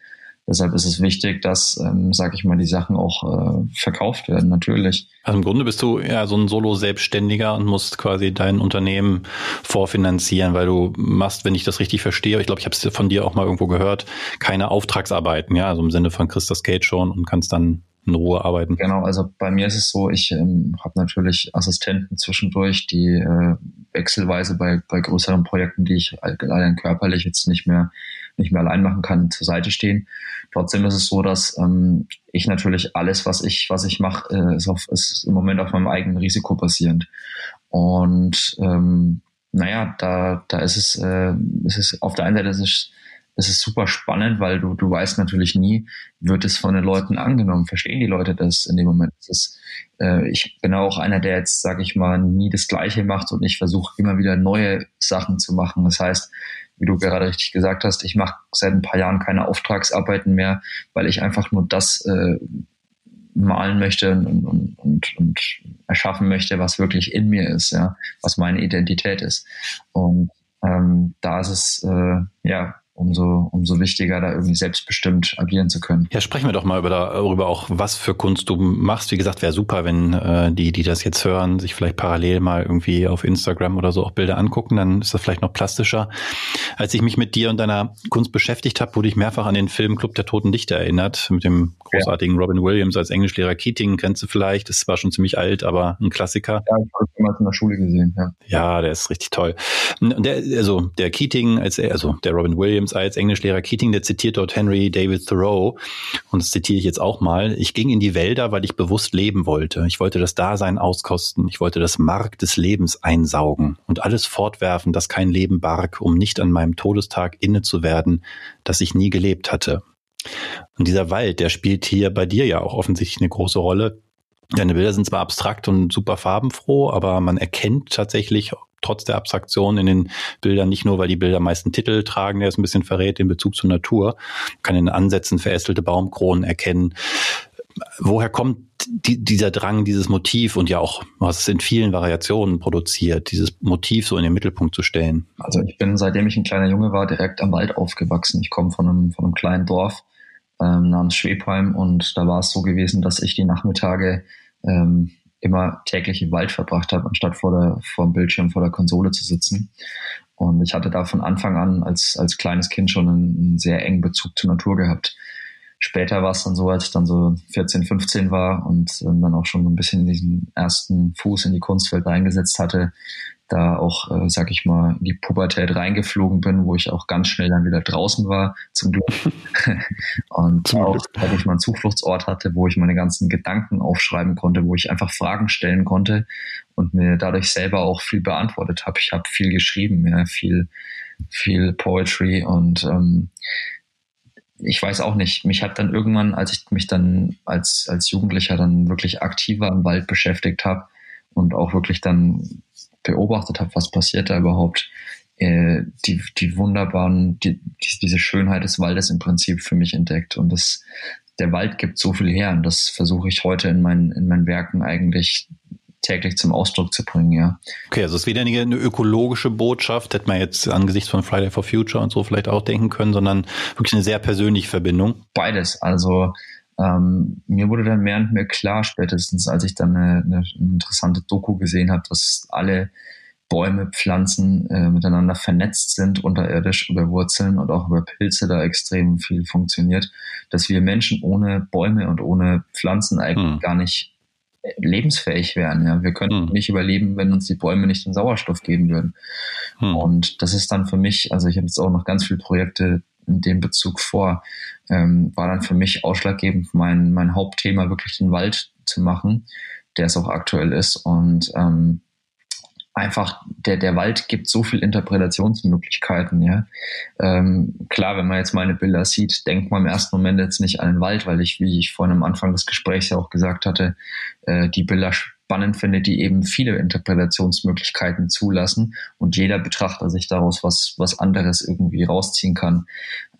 Deshalb ist es wichtig, dass, ähm, sage ich mal, die Sachen auch äh, verkauft werden, natürlich.
Also im Grunde bist du ja so ein Solo-Selbstständiger und musst quasi dein Unternehmen vorfinanzieren, weil du machst, wenn ich das richtig verstehe, ich glaube, ich habe es von dir auch mal irgendwo gehört, keine Auftragsarbeiten, ja, also im Sinne von Christa Skate schon und kannst dann in Ruhe arbeiten.
Genau, also bei mir ist es so, ich ähm, habe natürlich Assistenten zwischendurch, die äh, wechselweise bei, bei größeren Projekten, die ich allein körperlich jetzt nicht mehr nicht mehr allein machen kann, zur Seite stehen. Trotzdem ist es so, dass ähm, ich natürlich alles, was ich, was ich mache, äh, ist, auf, ist im Moment auf meinem eigenen Risiko basierend. Und ähm, naja, da, da ist es, äh, ist es auf der einen Seite ist es, ist es super spannend, weil du, du weißt natürlich nie, wird es von den Leuten angenommen, verstehen die Leute das in dem Moment. Das ist, äh, ich bin auch einer, der jetzt, sage ich mal, nie das Gleiche macht und ich versuche immer wieder neue Sachen zu machen. Das heißt, wie du gerade richtig gesagt hast, ich mache seit ein paar Jahren keine Auftragsarbeiten mehr, weil ich einfach nur das äh, malen möchte und, und, und, und erschaffen möchte, was wirklich in mir ist, ja, was meine Identität ist. Und ähm, da ist es äh, ja umso, umso wichtiger, da irgendwie selbstbestimmt agieren zu können.
Ja, sprechen wir doch mal über darüber auch, was für Kunst du machst. Wie gesagt, wäre super, wenn äh, die, die das jetzt hören, sich vielleicht parallel mal irgendwie auf Instagram oder so auch Bilder angucken, dann ist das vielleicht noch plastischer. Als ich mich mit dir und deiner Kunst beschäftigt habe, wurde ich mehrfach an den Film Club der Toten Dichter erinnert, mit dem großartigen ja. Robin Williams als Englischlehrer Keating, kennst du vielleicht, das war schon ziemlich alt, aber ein Klassiker.
Ja, ich habe damals in der Schule gesehen, ja.
Ja, der ist richtig toll. Der, also der Keating, als also der Robin Williams Williams als Englischlehrer Keating, der zitiert dort Henry David Thoreau. Und das zitiere ich jetzt auch mal. Ich ging in die Wälder, weil ich bewusst leben wollte. Ich wollte das Dasein auskosten. Ich wollte das Mark des Lebens einsaugen und alles fortwerfen, das kein Leben barg, um nicht an meinem Todestag inne zu werden, dass ich nie gelebt hatte. Und dieser Wald, der spielt hier bei dir ja auch offensichtlich eine große Rolle. Deine Bilder sind zwar abstrakt und super farbenfroh, aber man erkennt tatsächlich trotz der Abstraktion in den Bildern, nicht nur, weil die Bilder meist einen Titel tragen, der es ein bisschen verrät in Bezug zur Natur, man kann in Ansätzen verästelte Baumkronen erkennen. Woher kommt die, dieser Drang, dieses Motiv und ja auch, was es in vielen Variationen produziert, dieses Motiv so in den Mittelpunkt zu stellen?
Also ich bin, seitdem ich ein kleiner Junge war, direkt am Wald aufgewachsen. Ich komme von einem, von einem kleinen Dorf. Ähm, namens Schwebheim und da war es so gewesen, dass ich die Nachmittage ähm, immer täglich im Wald verbracht habe, anstatt vor, der, vor dem Bildschirm, vor der Konsole zu sitzen. Und ich hatte da von Anfang an als, als kleines Kind schon einen, einen sehr engen Bezug zur Natur gehabt. Später war es dann so, als ich dann so 14, 15 war und ähm, dann auch schon so ein bisschen diesen ersten Fuß in die Kunstwelt reingesetzt hatte, da auch, äh, sag ich mal, in die Pubertät reingeflogen bin, wo ich auch ganz schnell dann wieder draußen war, zum Glück. (laughs) und zum auch, dass ich mal einen Zufluchtsort hatte, wo ich meine ganzen Gedanken aufschreiben konnte, wo ich einfach Fragen stellen konnte und mir dadurch selber auch viel beantwortet habe. Ich habe viel geschrieben, ja, viel, viel Poetry und ähm, ich weiß auch nicht, mich hat dann irgendwann, als ich mich dann als, als Jugendlicher dann wirklich aktiver im Wald beschäftigt habe und auch wirklich dann beobachtet habe, was passiert da überhaupt, äh, die, die wunderbaren, die, die, diese Schönheit des Waldes im Prinzip für mich entdeckt. Und das, der Wald gibt so viel her und das versuche ich heute in meinen, in meinen Werken eigentlich täglich zum Ausdruck zu bringen, ja.
Okay, also es ist weder eine ökologische Botschaft, hätte man jetzt angesichts von Friday for Future und so vielleicht auch denken können, sondern wirklich eine sehr persönliche Verbindung.
Beides. Also ähm, mir wurde dann mehr und mehr klar, spätestens als ich dann eine, eine interessante Doku gesehen habe, dass alle Bäume, Pflanzen äh, miteinander vernetzt sind, unterirdisch über Wurzeln und auch über Pilze da extrem viel funktioniert, dass wir Menschen ohne Bäume und ohne Pflanzen eigentlich hm. gar nicht äh, lebensfähig wären. Ja, wir könnten hm. nicht überleben, wenn uns die Bäume nicht den Sauerstoff geben würden. Hm. Und das ist dann für mich, also ich habe jetzt auch noch ganz viele Projekte in dem Bezug vor, ähm, war dann für mich ausschlaggebend, mein, mein Hauptthema wirklich den Wald zu machen, der es auch aktuell ist. Und ähm, einfach, der, der Wald gibt so viel Interpretationsmöglichkeiten, ja. Ähm, klar, wenn man jetzt meine Bilder sieht, denkt man im ersten Moment jetzt nicht an den Wald, weil ich, wie ich vorhin am Anfang des Gesprächs ja auch gesagt hatte, äh, die Bilder spannend finde, die eben viele Interpretationsmöglichkeiten zulassen und jeder Betrachter sich daraus was, was anderes irgendwie rausziehen kann.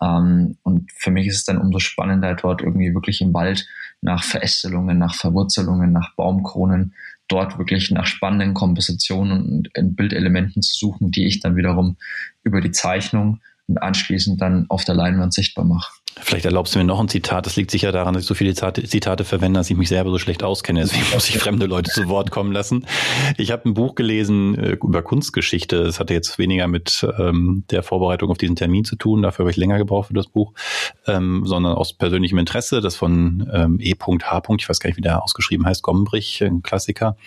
Ähm, und für mich ist es dann umso spannender, dort irgendwie wirklich im Wald nach Verästelungen, nach Verwurzelungen, nach Baumkronen, dort wirklich nach spannenden Kompositionen und Bildelementen zu suchen, die ich dann wiederum über die Zeichnung und anschließend dann auf der Leinwand sichtbar mache.
Vielleicht erlaubst du mir noch ein Zitat. Das liegt sicher daran, dass ich so viele Zitate verwende, dass ich mich selber so schlecht auskenne. Deswegen muss ich fremde Leute zu Wort kommen lassen. Ich habe ein Buch gelesen äh, über Kunstgeschichte. Das hatte jetzt weniger mit ähm, der Vorbereitung auf diesen Termin zu tun. Dafür habe ich länger gebraucht für das Buch, ähm, sondern aus persönlichem Interesse. Das von ähm, E.H. Ich weiß gar nicht, wie der ausgeschrieben heißt. Gombrich, ein Klassiker.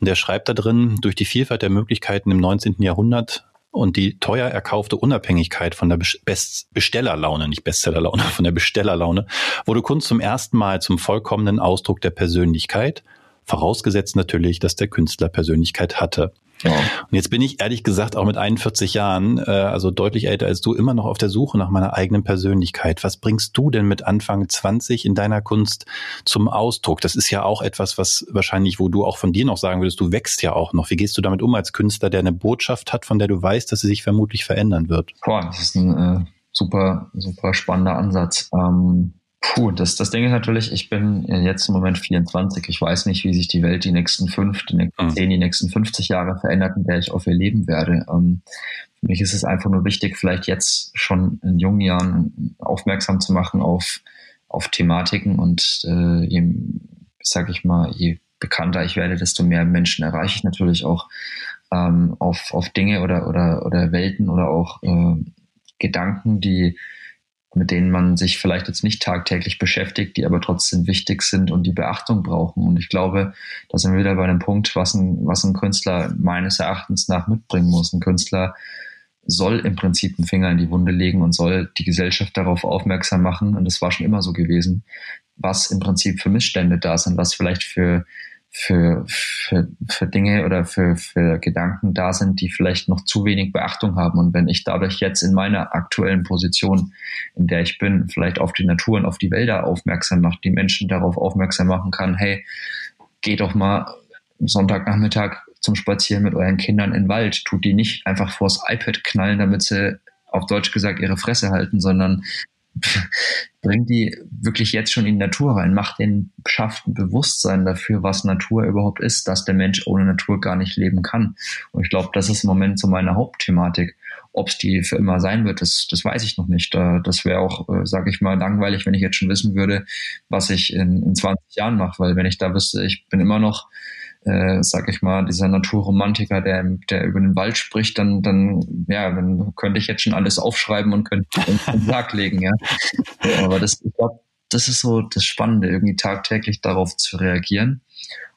Und der schreibt da drin, durch die Vielfalt der Möglichkeiten im 19. Jahrhundert und die teuer erkaufte Unabhängigkeit von der Bestellerlaune, nicht Bestsellerlaune, (laughs) von der Bestellerlaune, wurde Kunst zum ersten Mal zum vollkommenen Ausdruck der Persönlichkeit, vorausgesetzt natürlich, dass der Künstler Persönlichkeit hatte. Ja. Und jetzt bin ich ehrlich gesagt auch mit 41 Jahren, äh, also deutlich älter als du, immer noch auf der Suche nach meiner eigenen Persönlichkeit. Was bringst du denn mit Anfang 20 in deiner Kunst zum Ausdruck? Das ist ja auch etwas, was wahrscheinlich, wo du auch von dir noch sagen würdest, du wächst ja auch noch. Wie gehst du damit um als Künstler, der eine Botschaft hat, von der du weißt, dass sie sich vermutlich verändern wird?
Boah, das ist ein äh, super, super spannender Ansatz. Ähm Puh, das, das Ding ist natürlich, ich bin jetzt im Moment 24. Ich weiß nicht, wie sich die Welt die nächsten fünf, die nächsten mhm. zehn, die nächsten 50 Jahre verändert, in der ich auf ihr leben werde. Ähm, für mich ist es einfach nur wichtig, vielleicht jetzt schon in jungen Jahren aufmerksam zu machen auf, auf Thematiken und äh, je, sag ich mal, je bekannter ich werde, desto mehr Menschen erreiche ich natürlich auch ähm, auf, auf Dinge oder, oder, oder Welten oder auch äh, Gedanken, die mit denen man sich vielleicht jetzt nicht tagtäglich beschäftigt, die aber trotzdem wichtig sind und die Beachtung brauchen. Und ich glaube, da sind wir wieder bei einem Punkt, was ein, was ein Künstler meines Erachtens nach mitbringen muss. Ein Künstler soll im Prinzip einen Finger in die Wunde legen und soll die Gesellschaft darauf aufmerksam machen. Und das war schon immer so gewesen, was im Prinzip für Missstände da sind, was vielleicht für für, für, für Dinge oder für, für Gedanken da sind, die vielleicht noch zu wenig Beachtung haben. Und wenn ich dadurch jetzt in meiner aktuellen Position, in der ich bin, vielleicht auf die Natur und auf die Wälder aufmerksam mache, die Menschen darauf aufmerksam machen kann, hey, geh doch mal Sonntagnachmittag zum Spazieren mit euren Kindern in den Wald. Tut die nicht einfach vors iPad knallen, damit sie auf Deutsch gesagt ihre Fresse halten, sondern bring die wirklich jetzt schon in Natur rein, macht den, schafft ein Bewusstsein dafür, was Natur überhaupt ist, dass der Mensch ohne Natur gar nicht leben kann. Und ich glaube, das ist im Moment so meine Hauptthematik. ob es die für immer sein wird, das, das weiß ich noch nicht. Das wäre auch, äh, sage ich mal, langweilig, wenn ich jetzt schon wissen würde, was ich in, in 20 Jahren mache, weil wenn ich da wüsste, ich bin immer noch äh, sag ich mal, dieser Naturromantiker, der, der über den Wald spricht, dann, dann, ja, dann könnte ich jetzt schon alles aufschreiben und könnte den Sarg legen, ja. Aber das, ich glaube, das ist so das Spannende, irgendwie tagtäglich darauf zu reagieren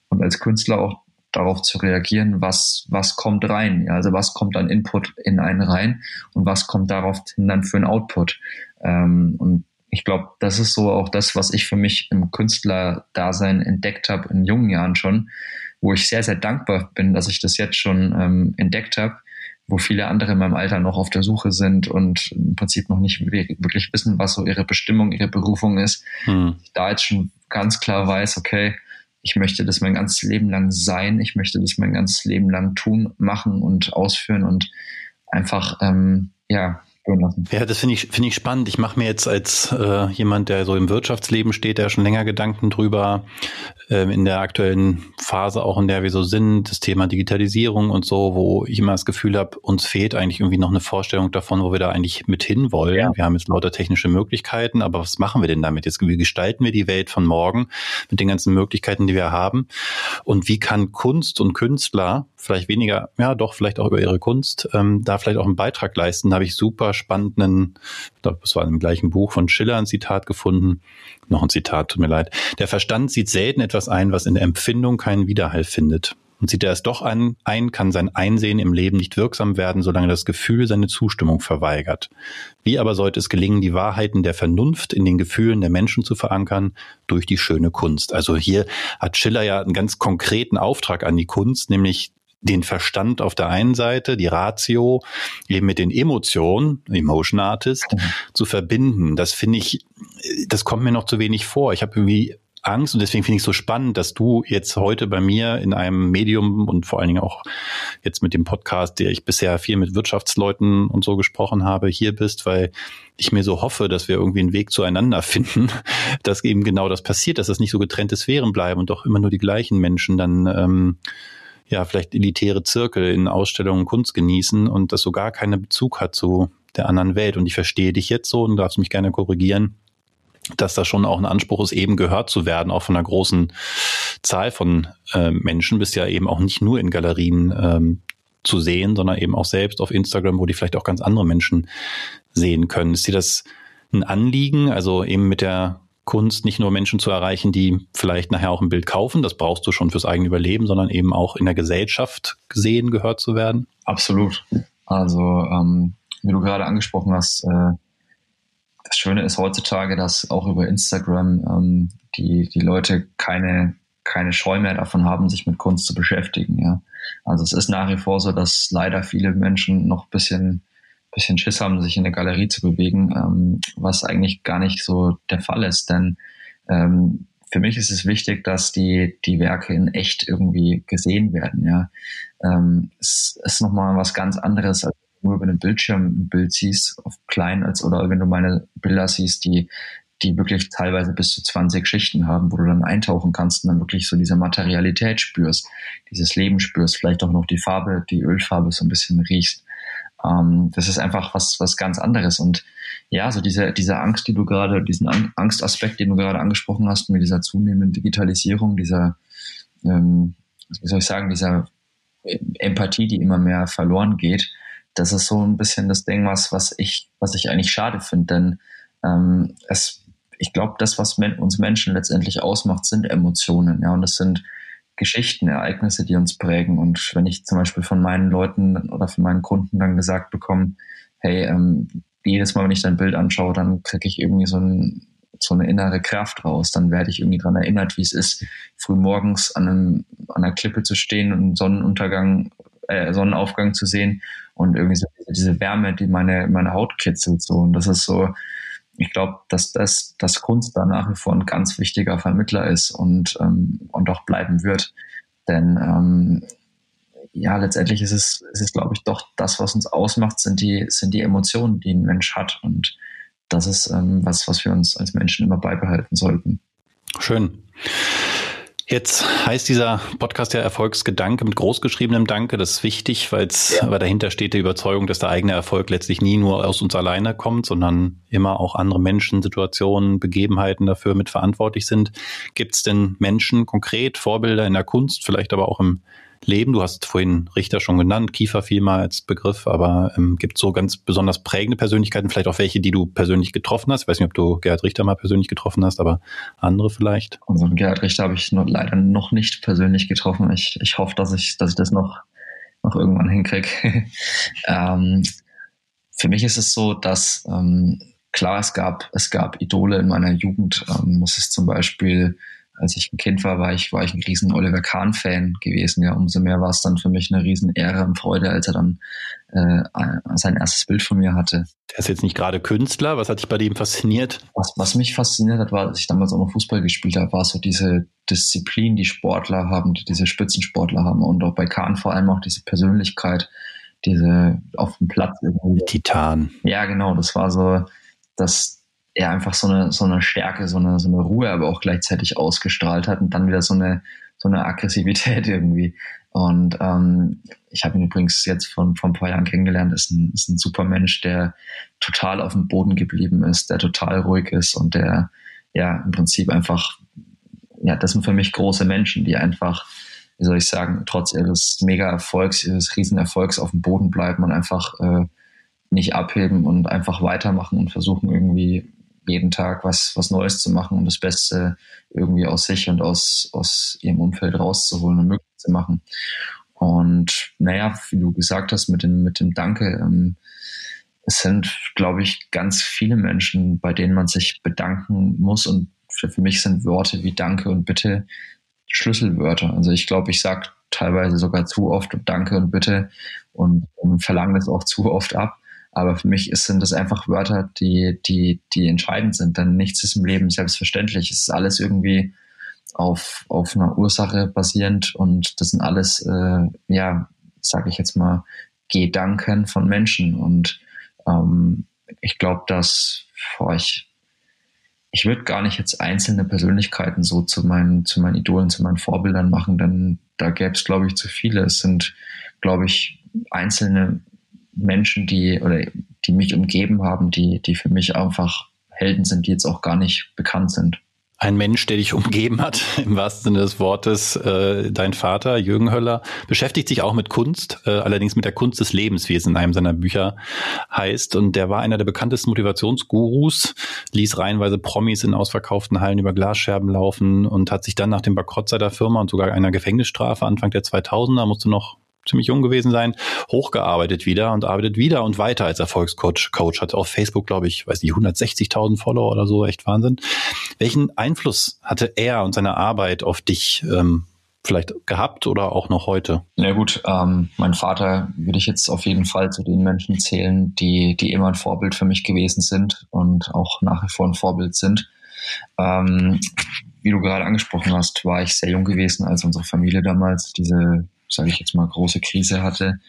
und als Künstler auch darauf zu reagieren, was, was kommt rein, ja, also was kommt an Input in einen rein und was kommt daraufhin dann für ein Output. Ähm, und ich glaube, das ist so auch das, was ich für mich im Künstlerdasein entdeckt habe in jungen Jahren schon, wo ich sehr, sehr dankbar bin, dass ich das jetzt schon ähm, entdeckt habe, wo viele andere in meinem Alter noch auf der Suche sind und im Prinzip noch nicht wirklich wissen, was so ihre Bestimmung, ihre Berufung ist. Hm. Da jetzt schon ganz klar weiß, okay, ich möchte das mein ganzes Leben lang sein, ich möchte das mein ganzes Leben lang tun, machen und ausführen und einfach ähm, ja
spüren lassen. Ja, das finde ich, finde ich spannend. Ich mache mir jetzt als äh, jemand, der so im Wirtschaftsleben steht, der schon länger Gedanken drüber, äh, in der aktuellen Phase auch, in der wir so sind, das Thema Digitalisierung und so, wo ich immer das Gefühl habe, uns fehlt eigentlich irgendwie noch eine Vorstellung davon, wo wir da eigentlich mit hinwollen. Ja. Wir haben jetzt lauter technische Möglichkeiten, aber was machen wir denn damit jetzt? Wie gestalten wir die Welt von morgen mit den ganzen Möglichkeiten, die wir haben? Und wie kann Kunst und Künstler vielleicht weniger, ja doch, vielleicht auch über ihre Kunst, ähm, da vielleicht auch einen Beitrag leisten? Da habe ich super spannenden, das war im gleichen Buch von Schiller ein Zitat gefunden, noch ein Zitat, tut mir leid. Der Verstand sieht selten etwas ein, was in der Empfindung keinen Widerhall findet. Und sieht er es doch an, ein, kann sein Einsehen im Leben nicht wirksam werden, solange das Gefühl seine Zustimmung verweigert. Wie aber sollte es gelingen, die Wahrheiten der Vernunft in den Gefühlen der Menschen zu verankern? Durch die schöne Kunst. Also hier hat Schiller ja einen ganz konkreten Auftrag an die Kunst, nämlich den Verstand auf der einen Seite, die Ratio, eben mit den Emotionen, Emotion Artist, mhm. zu verbinden. Das finde ich, das kommt mir noch zu wenig vor. Ich habe irgendwie Angst und deswegen finde ich es so spannend, dass du jetzt heute bei mir in einem Medium und vor allen Dingen auch jetzt mit dem Podcast, der ich bisher viel mit Wirtschaftsleuten und so gesprochen habe, hier bist, weil ich mir so hoffe, dass wir irgendwie einen Weg zueinander (laughs) finden, dass eben genau das passiert, dass das nicht so getrennte Sphären bleiben und doch immer nur die gleichen Menschen dann ähm, ja, vielleicht elitäre Zirkel in Ausstellungen Kunst genießen und das so gar keinen Bezug hat zu der anderen Welt. Und ich verstehe dich jetzt so und darfst mich gerne korrigieren, dass da schon auch ein Anspruch ist, eben gehört zu werden, auch von einer großen Zahl von äh, Menschen. Bist ja eben auch nicht nur in Galerien ähm, zu sehen, sondern eben auch selbst auf Instagram, wo die vielleicht auch ganz andere Menschen sehen können. Ist dir das ein Anliegen, also eben mit der Kunst nicht nur Menschen zu erreichen, die vielleicht nachher auch ein Bild kaufen, das brauchst du schon fürs eigene Überleben, sondern eben auch in der Gesellschaft gesehen, gehört zu werden?
Absolut. Also, ähm, wie du gerade angesprochen hast, äh, das Schöne ist heutzutage, dass auch über Instagram ähm, die, die Leute keine, keine Scheu mehr davon haben, sich mit Kunst zu beschäftigen. Ja. Also es ist nach wie vor so, dass leider viele Menschen noch ein bisschen bisschen Schiss haben, sich in der Galerie zu bewegen, ähm, was eigentlich gar nicht so der Fall ist. Denn ähm, für mich ist es wichtig, dass die, die Werke in echt irgendwie gesehen werden. Ja, ähm, es ist nochmal was ganz anderes, als wenn du über den Bildschirm ein Bild siehst, auf klein als oder wenn du meine Bilder siehst, die die wirklich teilweise bis zu 20 Schichten haben, wo du dann eintauchen kannst und dann wirklich so diese Materialität spürst, dieses Leben spürst, vielleicht auch noch die Farbe, die Ölfarbe so ein bisschen riechst. Ähm, das ist einfach was, was ganz anderes. Und ja, so diese, diese Angst, die du gerade, diesen Angstaspekt, den du gerade angesprochen hast, mit dieser zunehmenden Digitalisierung, dieser, ähm, wie soll ich sagen, dieser Empathie, die immer mehr verloren geht, das ist so ein bisschen das Ding, was, was ich, was ich eigentlich schade finde, denn ähm, es, ich glaube, das, was men uns Menschen letztendlich ausmacht, sind Emotionen, ja, und das sind Geschichten, Ereignisse, die uns prägen. Und wenn ich zum Beispiel von meinen Leuten oder von meinen Kunden dann gesagt bekomme, hey, ähm, jedes Mal, wenn ich dein Bild anschaue, dann kriege ich irgendwie so, ein, so eine innere Kraft raus. Dann werde ich irgendwie daran erinnert, wie es ist, früh morgens an, an einer Klippe zu stehen und Sonnenuntergang, äh, Sonnenaufgang zu sehen und irgendwie so diese Wärme, die meine, meine Haut kitzelt. So. Und das ist so, ich glaube, dass das, dass Kunst da nach wie vor ein ganz wichtiger Vermittler ist und, ähm, und auch bleiben wird. Denn ähm, ja, letztendlich ist es, ist es, glaube ich, doch das, was uns ausmacht, sind die, sind die Emotionen, die ein Mensch hat. Und das ist ähm, was, was wir uns als Menschen immer beibehalten sollten.
Schön. Jetzt heißt dieser Podcast ja Erfolgsgedanke mit großgeschriebenem Danke. Das ist wichtig, ja. weil dahinter steht die Überzeugung, dass der eigene Erfolg letztlich nie nur aus uns alleine kommt, sondern immer auch andere Menschen, Situationen, Begebenheiten dafür mitverantwortlich sind. Gibt es denn Menschen konkret, Vorbilder in der Kunst, vielleicht aber auch im leben. Du hast vorhin Richter schon genannt, Kiefer fiel mal als Begriff, aber ähm, gibt so ganz besonders prägende Persönlichkeiten, vielleicht auch welche, die du persönlich getroffen hast. Ich weiß nicht, ob du Gerhard Richter mal persönlich getroffen hast, aber andere vielleicht.
Also Gerhard Richter habe ich noch, leider noch nicht persönlich getroffen. Ich, ich hoffe, dass ich, dass ich das noch, noch irgendwann hinkriege. (laughs) ähm, für mich ist es so, dass ähm, klar, es gab, es gab Idole in meiner Jugend. Ähm, das ist zum Beispiel als ich ein Kind war, war ich, war ich ein riesen Oliver Kahn-Fan gewesen. Ja, umso mehr war es dann für mich eine riesen Ehre und Freude, als er dann äh, sein erstes Bild von mir hatte.
Der ist jetzt nicht gerade Künstler. Was hat dich bei dem fasziniert?
Was, was mich fasziniert hat, war, als ich damals auch noch Fußball gespielt habe, war so diese Disziplin, die Sportler haben, die diese Spitzensportler haben und auch bei Kahn vor allem auch diese Persönlichkeit, diese auf dem Platz
irgendwie. Titan.
Ja, genau. Das war so, das, er einfach so eine, so eine Stärke, so eine, so eine Ruhe, aber auch gleichzeitig ausgestrahlt hat und dann wieder so eine, so eine Aggressivität (laughs) irgendwie. Und ähm, ich habe ihn übrigens jetzt von, von ein paar Jahren kennengelernt, ist ein, ist ein super Mensch, der total auf dem Boden geblieben ist, der total ruhig ist und der ja im Prinzip einfach, ja, das sind für mich große Menschen, die einfach, wie soll ich sagen, trotz ihres Mega-Erfolgs, ihres Riesenerfolgs auf dem Boden bleiben und einfach äh, nicht abheben und einfach weitermachen und versuchen irgendwie jeden Tag was, was Neues zu machen und das Beste irgendwie aus sich und aus, aus ihrem Umfeld rauszuholen und möglich zu machen. Und naja, wie du gesagt hast, mit dem, mit dem Danke, ähm, es sind, glaube ich, ganz viele Menschen, bei denen man sich bedanken muss. Und für, für mich sind Worte wie Danke und Bitte Schlüsselwörter. Also ich glaube, ich sage teilweise sogar zu oft Danke und Bitte und, und verlange das auch zu oft ab. Aber für mich ist, sind das einfach Wörter, die, die, die entscheidend sind. Denn nichts ist im Leben selbstverständlich. Es ist alles irgendwie auf, auf einer Ursache basierend und das sind alles, äh, ja, sage ich jetzt mal, Gedanken von Menschen. Und ähm, ich glaube, dass vor ich, ich würde gar nicht jetzt einzelne Persönlichkeiten so zu meinen, zu meinen Idolen, zu meinen Vorbildern machen, denn da gäbe es, glaube ich, zu viele. Es sind, glaube ich, einzelne Menschen, die oder die mich umgeben haben, die, die für mich einfach Helden sind, die jetzt auch gar nicht bekannt sind.
Ein Mensch, der dich umgeben hat, (laughs) im wahrsten Sinne des Wortes, äh, dein Vater, Jürgen Höller, beschäftigt sich auch mit Kunst, äh, allerdings mit der Kunst des Lebens, wie es in einem seiner Bücher heißt. Und der war einer der bekanntesten Motivationsgurus, ließ reihenweise Promis in ausverkauften Hallen über Glasscherben laufen und hat sich dann nach dem Bankrott seiner Firma und sogar einer Gefängnisstrafe Anfang der 2000er, musste noch ziemlich jung gewesen sein, hochgearbeitet wieder und arbeitet wieder und weiter als Erfolgscoach. Coach hat auf Facebook, glaube ich, weiß nicht, 160.000 Follower oder so, echt Wahnsinn. Welchen Einfluss hatte er und seine Arbeit auf dich ähm, vielleicht gehabt oder auch noch heute?
Na gut, ähm, mein Vater würde ich jetzt auf jeden Fall zu den Menschen zählen, die, die immer ein Vorbild für mich gewesen sind und auch nach wie vor ein Vorbild sind. Ähm, wie du gerade angesprochen hast, war ich sehr jung gewesen, als unsere Familie damals diese sage ich jetzt mal, große Krise hatte.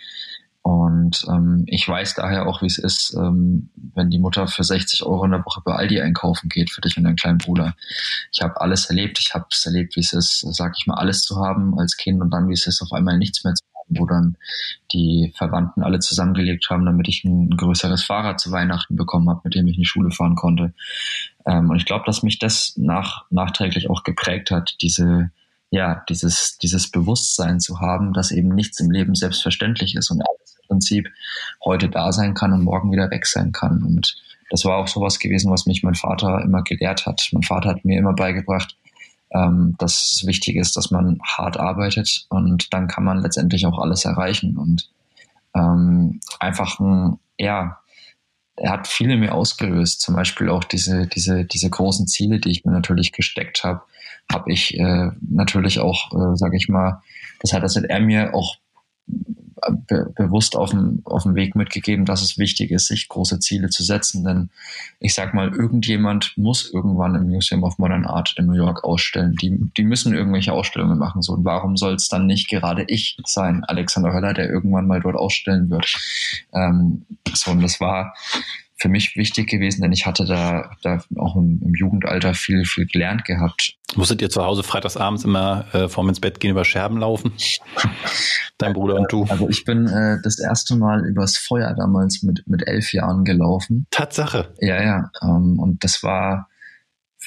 Und ähm, ich weiß daher auch, wie es ist, ähm, wenn die Mutter für 60 Euro in der Woche bei Aldi einkaufen geht, für dich und deinen kleinen Bruder. Ich habe alles erlebt. Ich habe es erlebt, wie es ist, sage ich mal, alles zu haben als Kind und dann, wie es ist, auf einmal nichts mehr zu haben, wo dann die Verwandten alle zusammengelegt haben, damit ich ein, ein größeres Fahrrad zu Weihnachten bekommen habe, mit dem ich in die Schule fahren konnte. Ähm, und ich glaube, dass mich das nach, nachträglich auch geprägt hat, diese ja, dieses, dieses Bewusstsein zu haben, dass eben nichts im Leben selbstverständlich ist und alles im Prinzip heute da sein kann und morgen wieder weg sein kann. Und das war auch sowas gewesen, was mich mein Vater immer gelehrt hat. Mein Vater hat mir immer beigebracht, ähm, dass es wichtig ist, dass man hart arbeitet und dann kann man letztendlich auch alles erreichen. Und ähm, einfach ein, ja, er hat viel in mir ausgelöst, zum Beispiel auch diese, diese, diese großen Ziele, die ich mir natürlich gesteckt habe, habe ich äh, natürlich auch, äh, sage ich mal, das hat, das hat er mir auch be bewusst auf dem, auf dem Weg mitgegeben, dass es wichtig ist, sich große Ziele zu setzen. Denn ich sag mal, irgendjemand muss irgendwann im Museum of Modern Art in New York ausstellen. Die, die müssen irgendwelche Ausstellungen machen. So, und warum soll es dann nicht gerade ich sein, Alexander Höller, der irgendwann mal dort ausstellen wird? Ähm, so, und das war für mich wichtig gewesen, denn ich hatte da, da auch im, im Jugendalter viel, viel gelernt gehabt.
Musstet ihr zu Hause freitagsabends immer äh, vorm ins Bett gehen über Scherben laufen? (laughs) Dein Bruder und du?
Also ich bin äh, das erste Mal übers Feuer damals mit, mit elf Jahren gelaufen.
Tatsache.
Ja, ja. Ähm, und das war,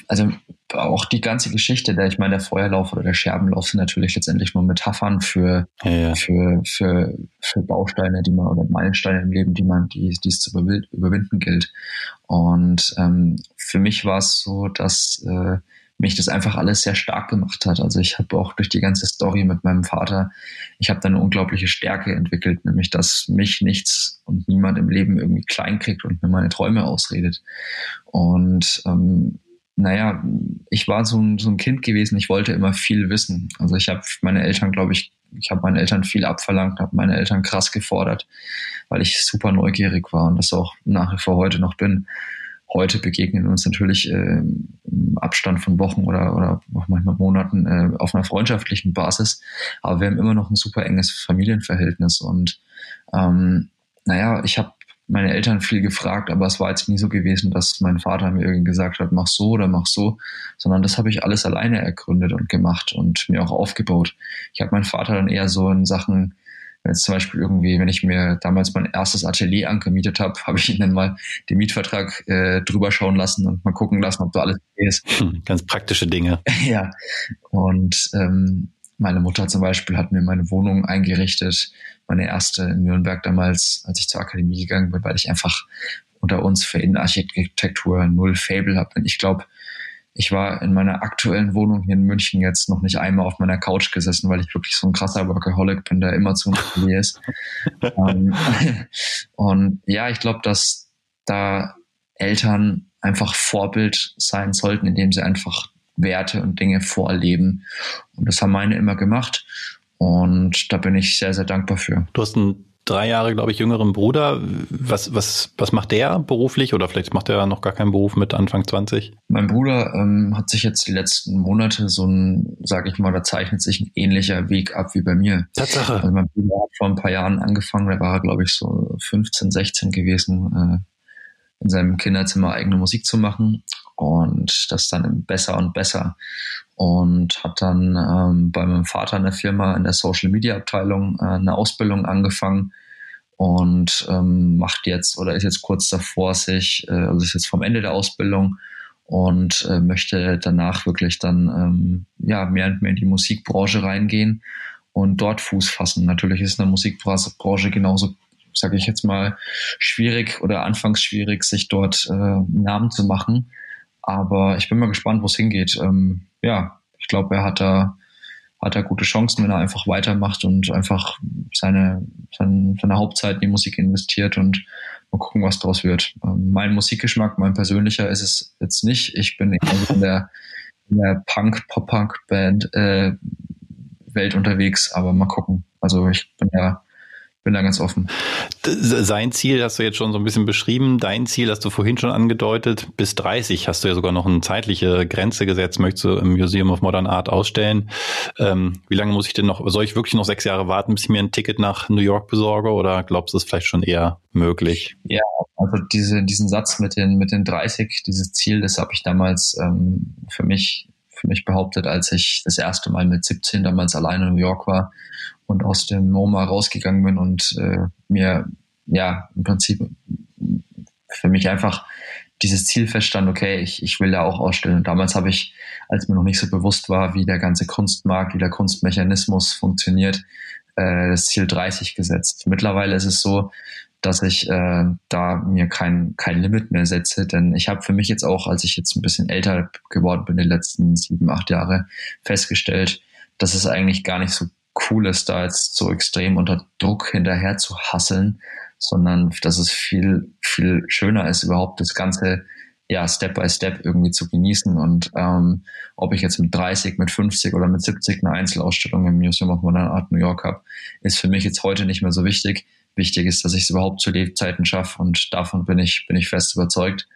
also auch die ganze Geschichte, der ich meine, der Feuerlauf oder der Scherbenlauf sind natürlich letztendlich nur Metaphern für, ja, ja. für, für, für Bausteine, die man oder Meilensteine im Leben, die man, die, die es zu überwinden gilt. Und ähm, für mich war es so, dass äh, mich das einfach alles sehr stark gemacht hat. Also ich habe auch durch die ganze Story mit meinem Vater, ich habe da eine unglaubliche Stärke entwickelt, nämlich dass mich nichts und niemand im Leben irgendwie klein kriegt und mir meine Träume ausredet. Und ähm, naja, ich war so ein, so ein Kind gewesen, ich wollte immer viel wissen. Also ich habe meine Eltern, glaube ich, ich habe meinen Eltern viel abverlangt, habe meine Eltern krass gefordert, weil ich super neugierig war und das auch nach wie vor heute noch bin. Heute begegnen uns natürlich äh, im Abstand von Wochen oder, oder auch manchmal Monaten äh, auf einer freundschaftlichen Basis, aber wir haben immer noch ein super enges Familienverhältnis und ähm, naja, ich habe meine Eltern viel gefragt, aber es war jetzt nie so gewesen, dass mein Vater mir irgendwie gesagt hat, mach so oder mach so, sondern das habe ich alles alleine ergründet und gemacht und mir auch aufgebaut. Ich habe meinen Vater dann eher so in Sachen, wenn jetzt zum Beispiel irgendwie, wenn ich mir damals mein erstes Atelier angemietet habe, (laughs) habe ich ihn dann mal den Mietvertrag äh, drüber schauen lassen und mal gucken lassen, ob da alles okay ist.
Hm, ganz praktische Dinge. (laughs)
ja. Und ähm, meine Mutter zum Beispiel hat mir meine Wohnung eingerichtet, meine erste in Nürnberg damals, als ich zur Akademie gegangen bin, weil ich einfach unter uns für Innenarchitektur null Fable habe. Und ich glaube, ich war in meiner aktuellen Wohnung hier in München jetzt noch nicht einmal auf meiner Couch gesessen, weil ich wirklich so ein krasser Workaholic bin, der immer zu mir ist. um, (laughs) ähm, und ja, ich glaube, dass da Eltern einfach Vorbild sein sollten, indem sie einfach Werte und Dinge vorleben. Und das haben meine immer gemacht. Und da bin ich sehr, sehr dankbar für.
Du hast einen drei Jahre, glaube ich, jüngeren Bruder. Was, was, was macht der beruflich? Oder vielleicht macht er noch gar keinen Beruf mit Anfang 20?
Mein Bruder ähm, hat sich jetzt die letzten Monate so ein, sage ich mal, da zeichnet sich ein ähnlicher Weg ab wie bei mir.
Tatsache.
Also mein Bruder hat vor ein paar Jahren angefangen, da war glaube ich, so 15, 16 gewesen, äh, in seinem Kinderzimmer eigene Musik zu machen und das dann besser und besser und hat dann ähm, bei meinem Vater in der Firma in der Social Media Abteilung äh, eine Ausbildung angefangen und ähm, macht jetzt oder ist jetzt kurz davor sich, äh, also ist jetzt vom Ende der Ausbildung und äh, möchte danach wirklich dann ähm, ja mehr und mehr in die Musikbranche reingehen und dort Fuß fassen. Natürlich ist in der Musikbranche genauso sage ich jetzt mal, schwierig oder anfangs schwierig, sich dort äh, Namen zu machen. Aber ich bin mal gespannt, wo es hingeht. Ähm, ja, ich glaube, er hat da, hat da gute Chancen, wenn er einfach weitermacht und einfach seine, seine, seine Hauptzeit in die Musik investiert und mal gucken, was daraus wird. Ähm, mein Musikgeschmack, mein persönlicher ist es jetzt nicht. Ich bin in der, in der Punk, Pop-Punk-Band äh, Welt unterwegs, aber mal gucken. Also ich bin ja bin da ganz offen.
Sein Ziel hast du jetzt schon so ein bisschen beschrieben. Dein Ziel hast du vorhin schon angedeutet. Bis 30 hast du ja sogar noch eine zeitliche Grenze gesetzt, möchtest du im Museum of Modern Art ausstellen. Ähm, wie lange muss ich denn noch, soll ich wirklich noch sechs Jahre warten, bis ich mir ein Ticket nach New York besorge oder glaubst du, es ist vielleicht schon eher möglich?
Ja, also diese, diesen Satz mit den, mit den 30, dieses Ziel, das habe ich damals ähm, für mich für mich behauptet, als ich das erste Mal mit 17 damals alleine in New York war und aus dem MoMA rausgegangen bin und äh, mir ja im Prinzip für mich einfach dieses Ziel feststand, okay, ich, ich will da auch ausstellen. Und damals habe ich, als mir noch nicht so bewusst war, wie der ganze Kunstmarkt, wie der Kunstmechanismus funktioniert, äh, das Ziel 30 gesetzt. Mittlerweile ist es so, dass ich äh, da mir kein, kein Limit mehr setze, denn ich habe für mich jetzt auch, als ich jetzt ein bisschen älter geworden bin, in den letzten sieben, acht Jahre, festgestellt, dass es eigentlich gar nicht so cool ist, da jetzt so extrem unter Druck hinterher zu hasseln, sondern dass es viel, viel schöner ist, überhaupt das Ganze ja Step by Step irgendwie zu genießen. Und ähm, ob ich jetzt mit 30, mit 50 oder mit 70 eine Einzelausstellung im Museum of Modern Art New York habe, ist für mich jetzt heute nicht mehr so wichtig. Wichtig ist, dass ich es überhaupt zu Lebzeiten schaffe und davon bin ich, bin ich fest überzeugt.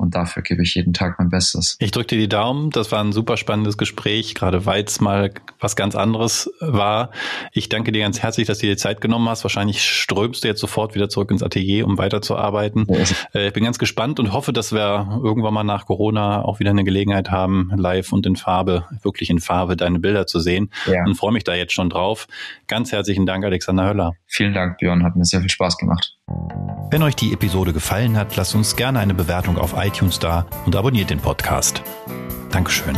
Und dafür gebe ich jeden Tag mein Bestes.
Ich drücke dir die Daumen. Das war ein super spannendes Gespräch, gerade weil es mal was ganz anderes war. Ich danke dir ganz herzlich, dass du dir die Zeit genommen hast. Wahrscheinlich strömst du jetzt sofort wieder zurück ins Atelier, um weiterzuarbeiten. Ja. Ich bin ganz gespannt und hoffe, dass wir irgendwann mal nach Corona auch wieder eine Gelegenheit haben, live und in Farbe, wirklich in Farbe, deine Bilder zu sehen. Ja. Und freue mich da jetzt schon drauf. Ganz herzlichen Dank, Alexander Höller.
Vielen Dank, Björn. Hat mir sehr viel Spaß gemacht.
Wenn euch die Episode gefallen hat, lasst uns gerne eine Bewertung auf iTunes da und abonniert den Podcast. Dankeschön.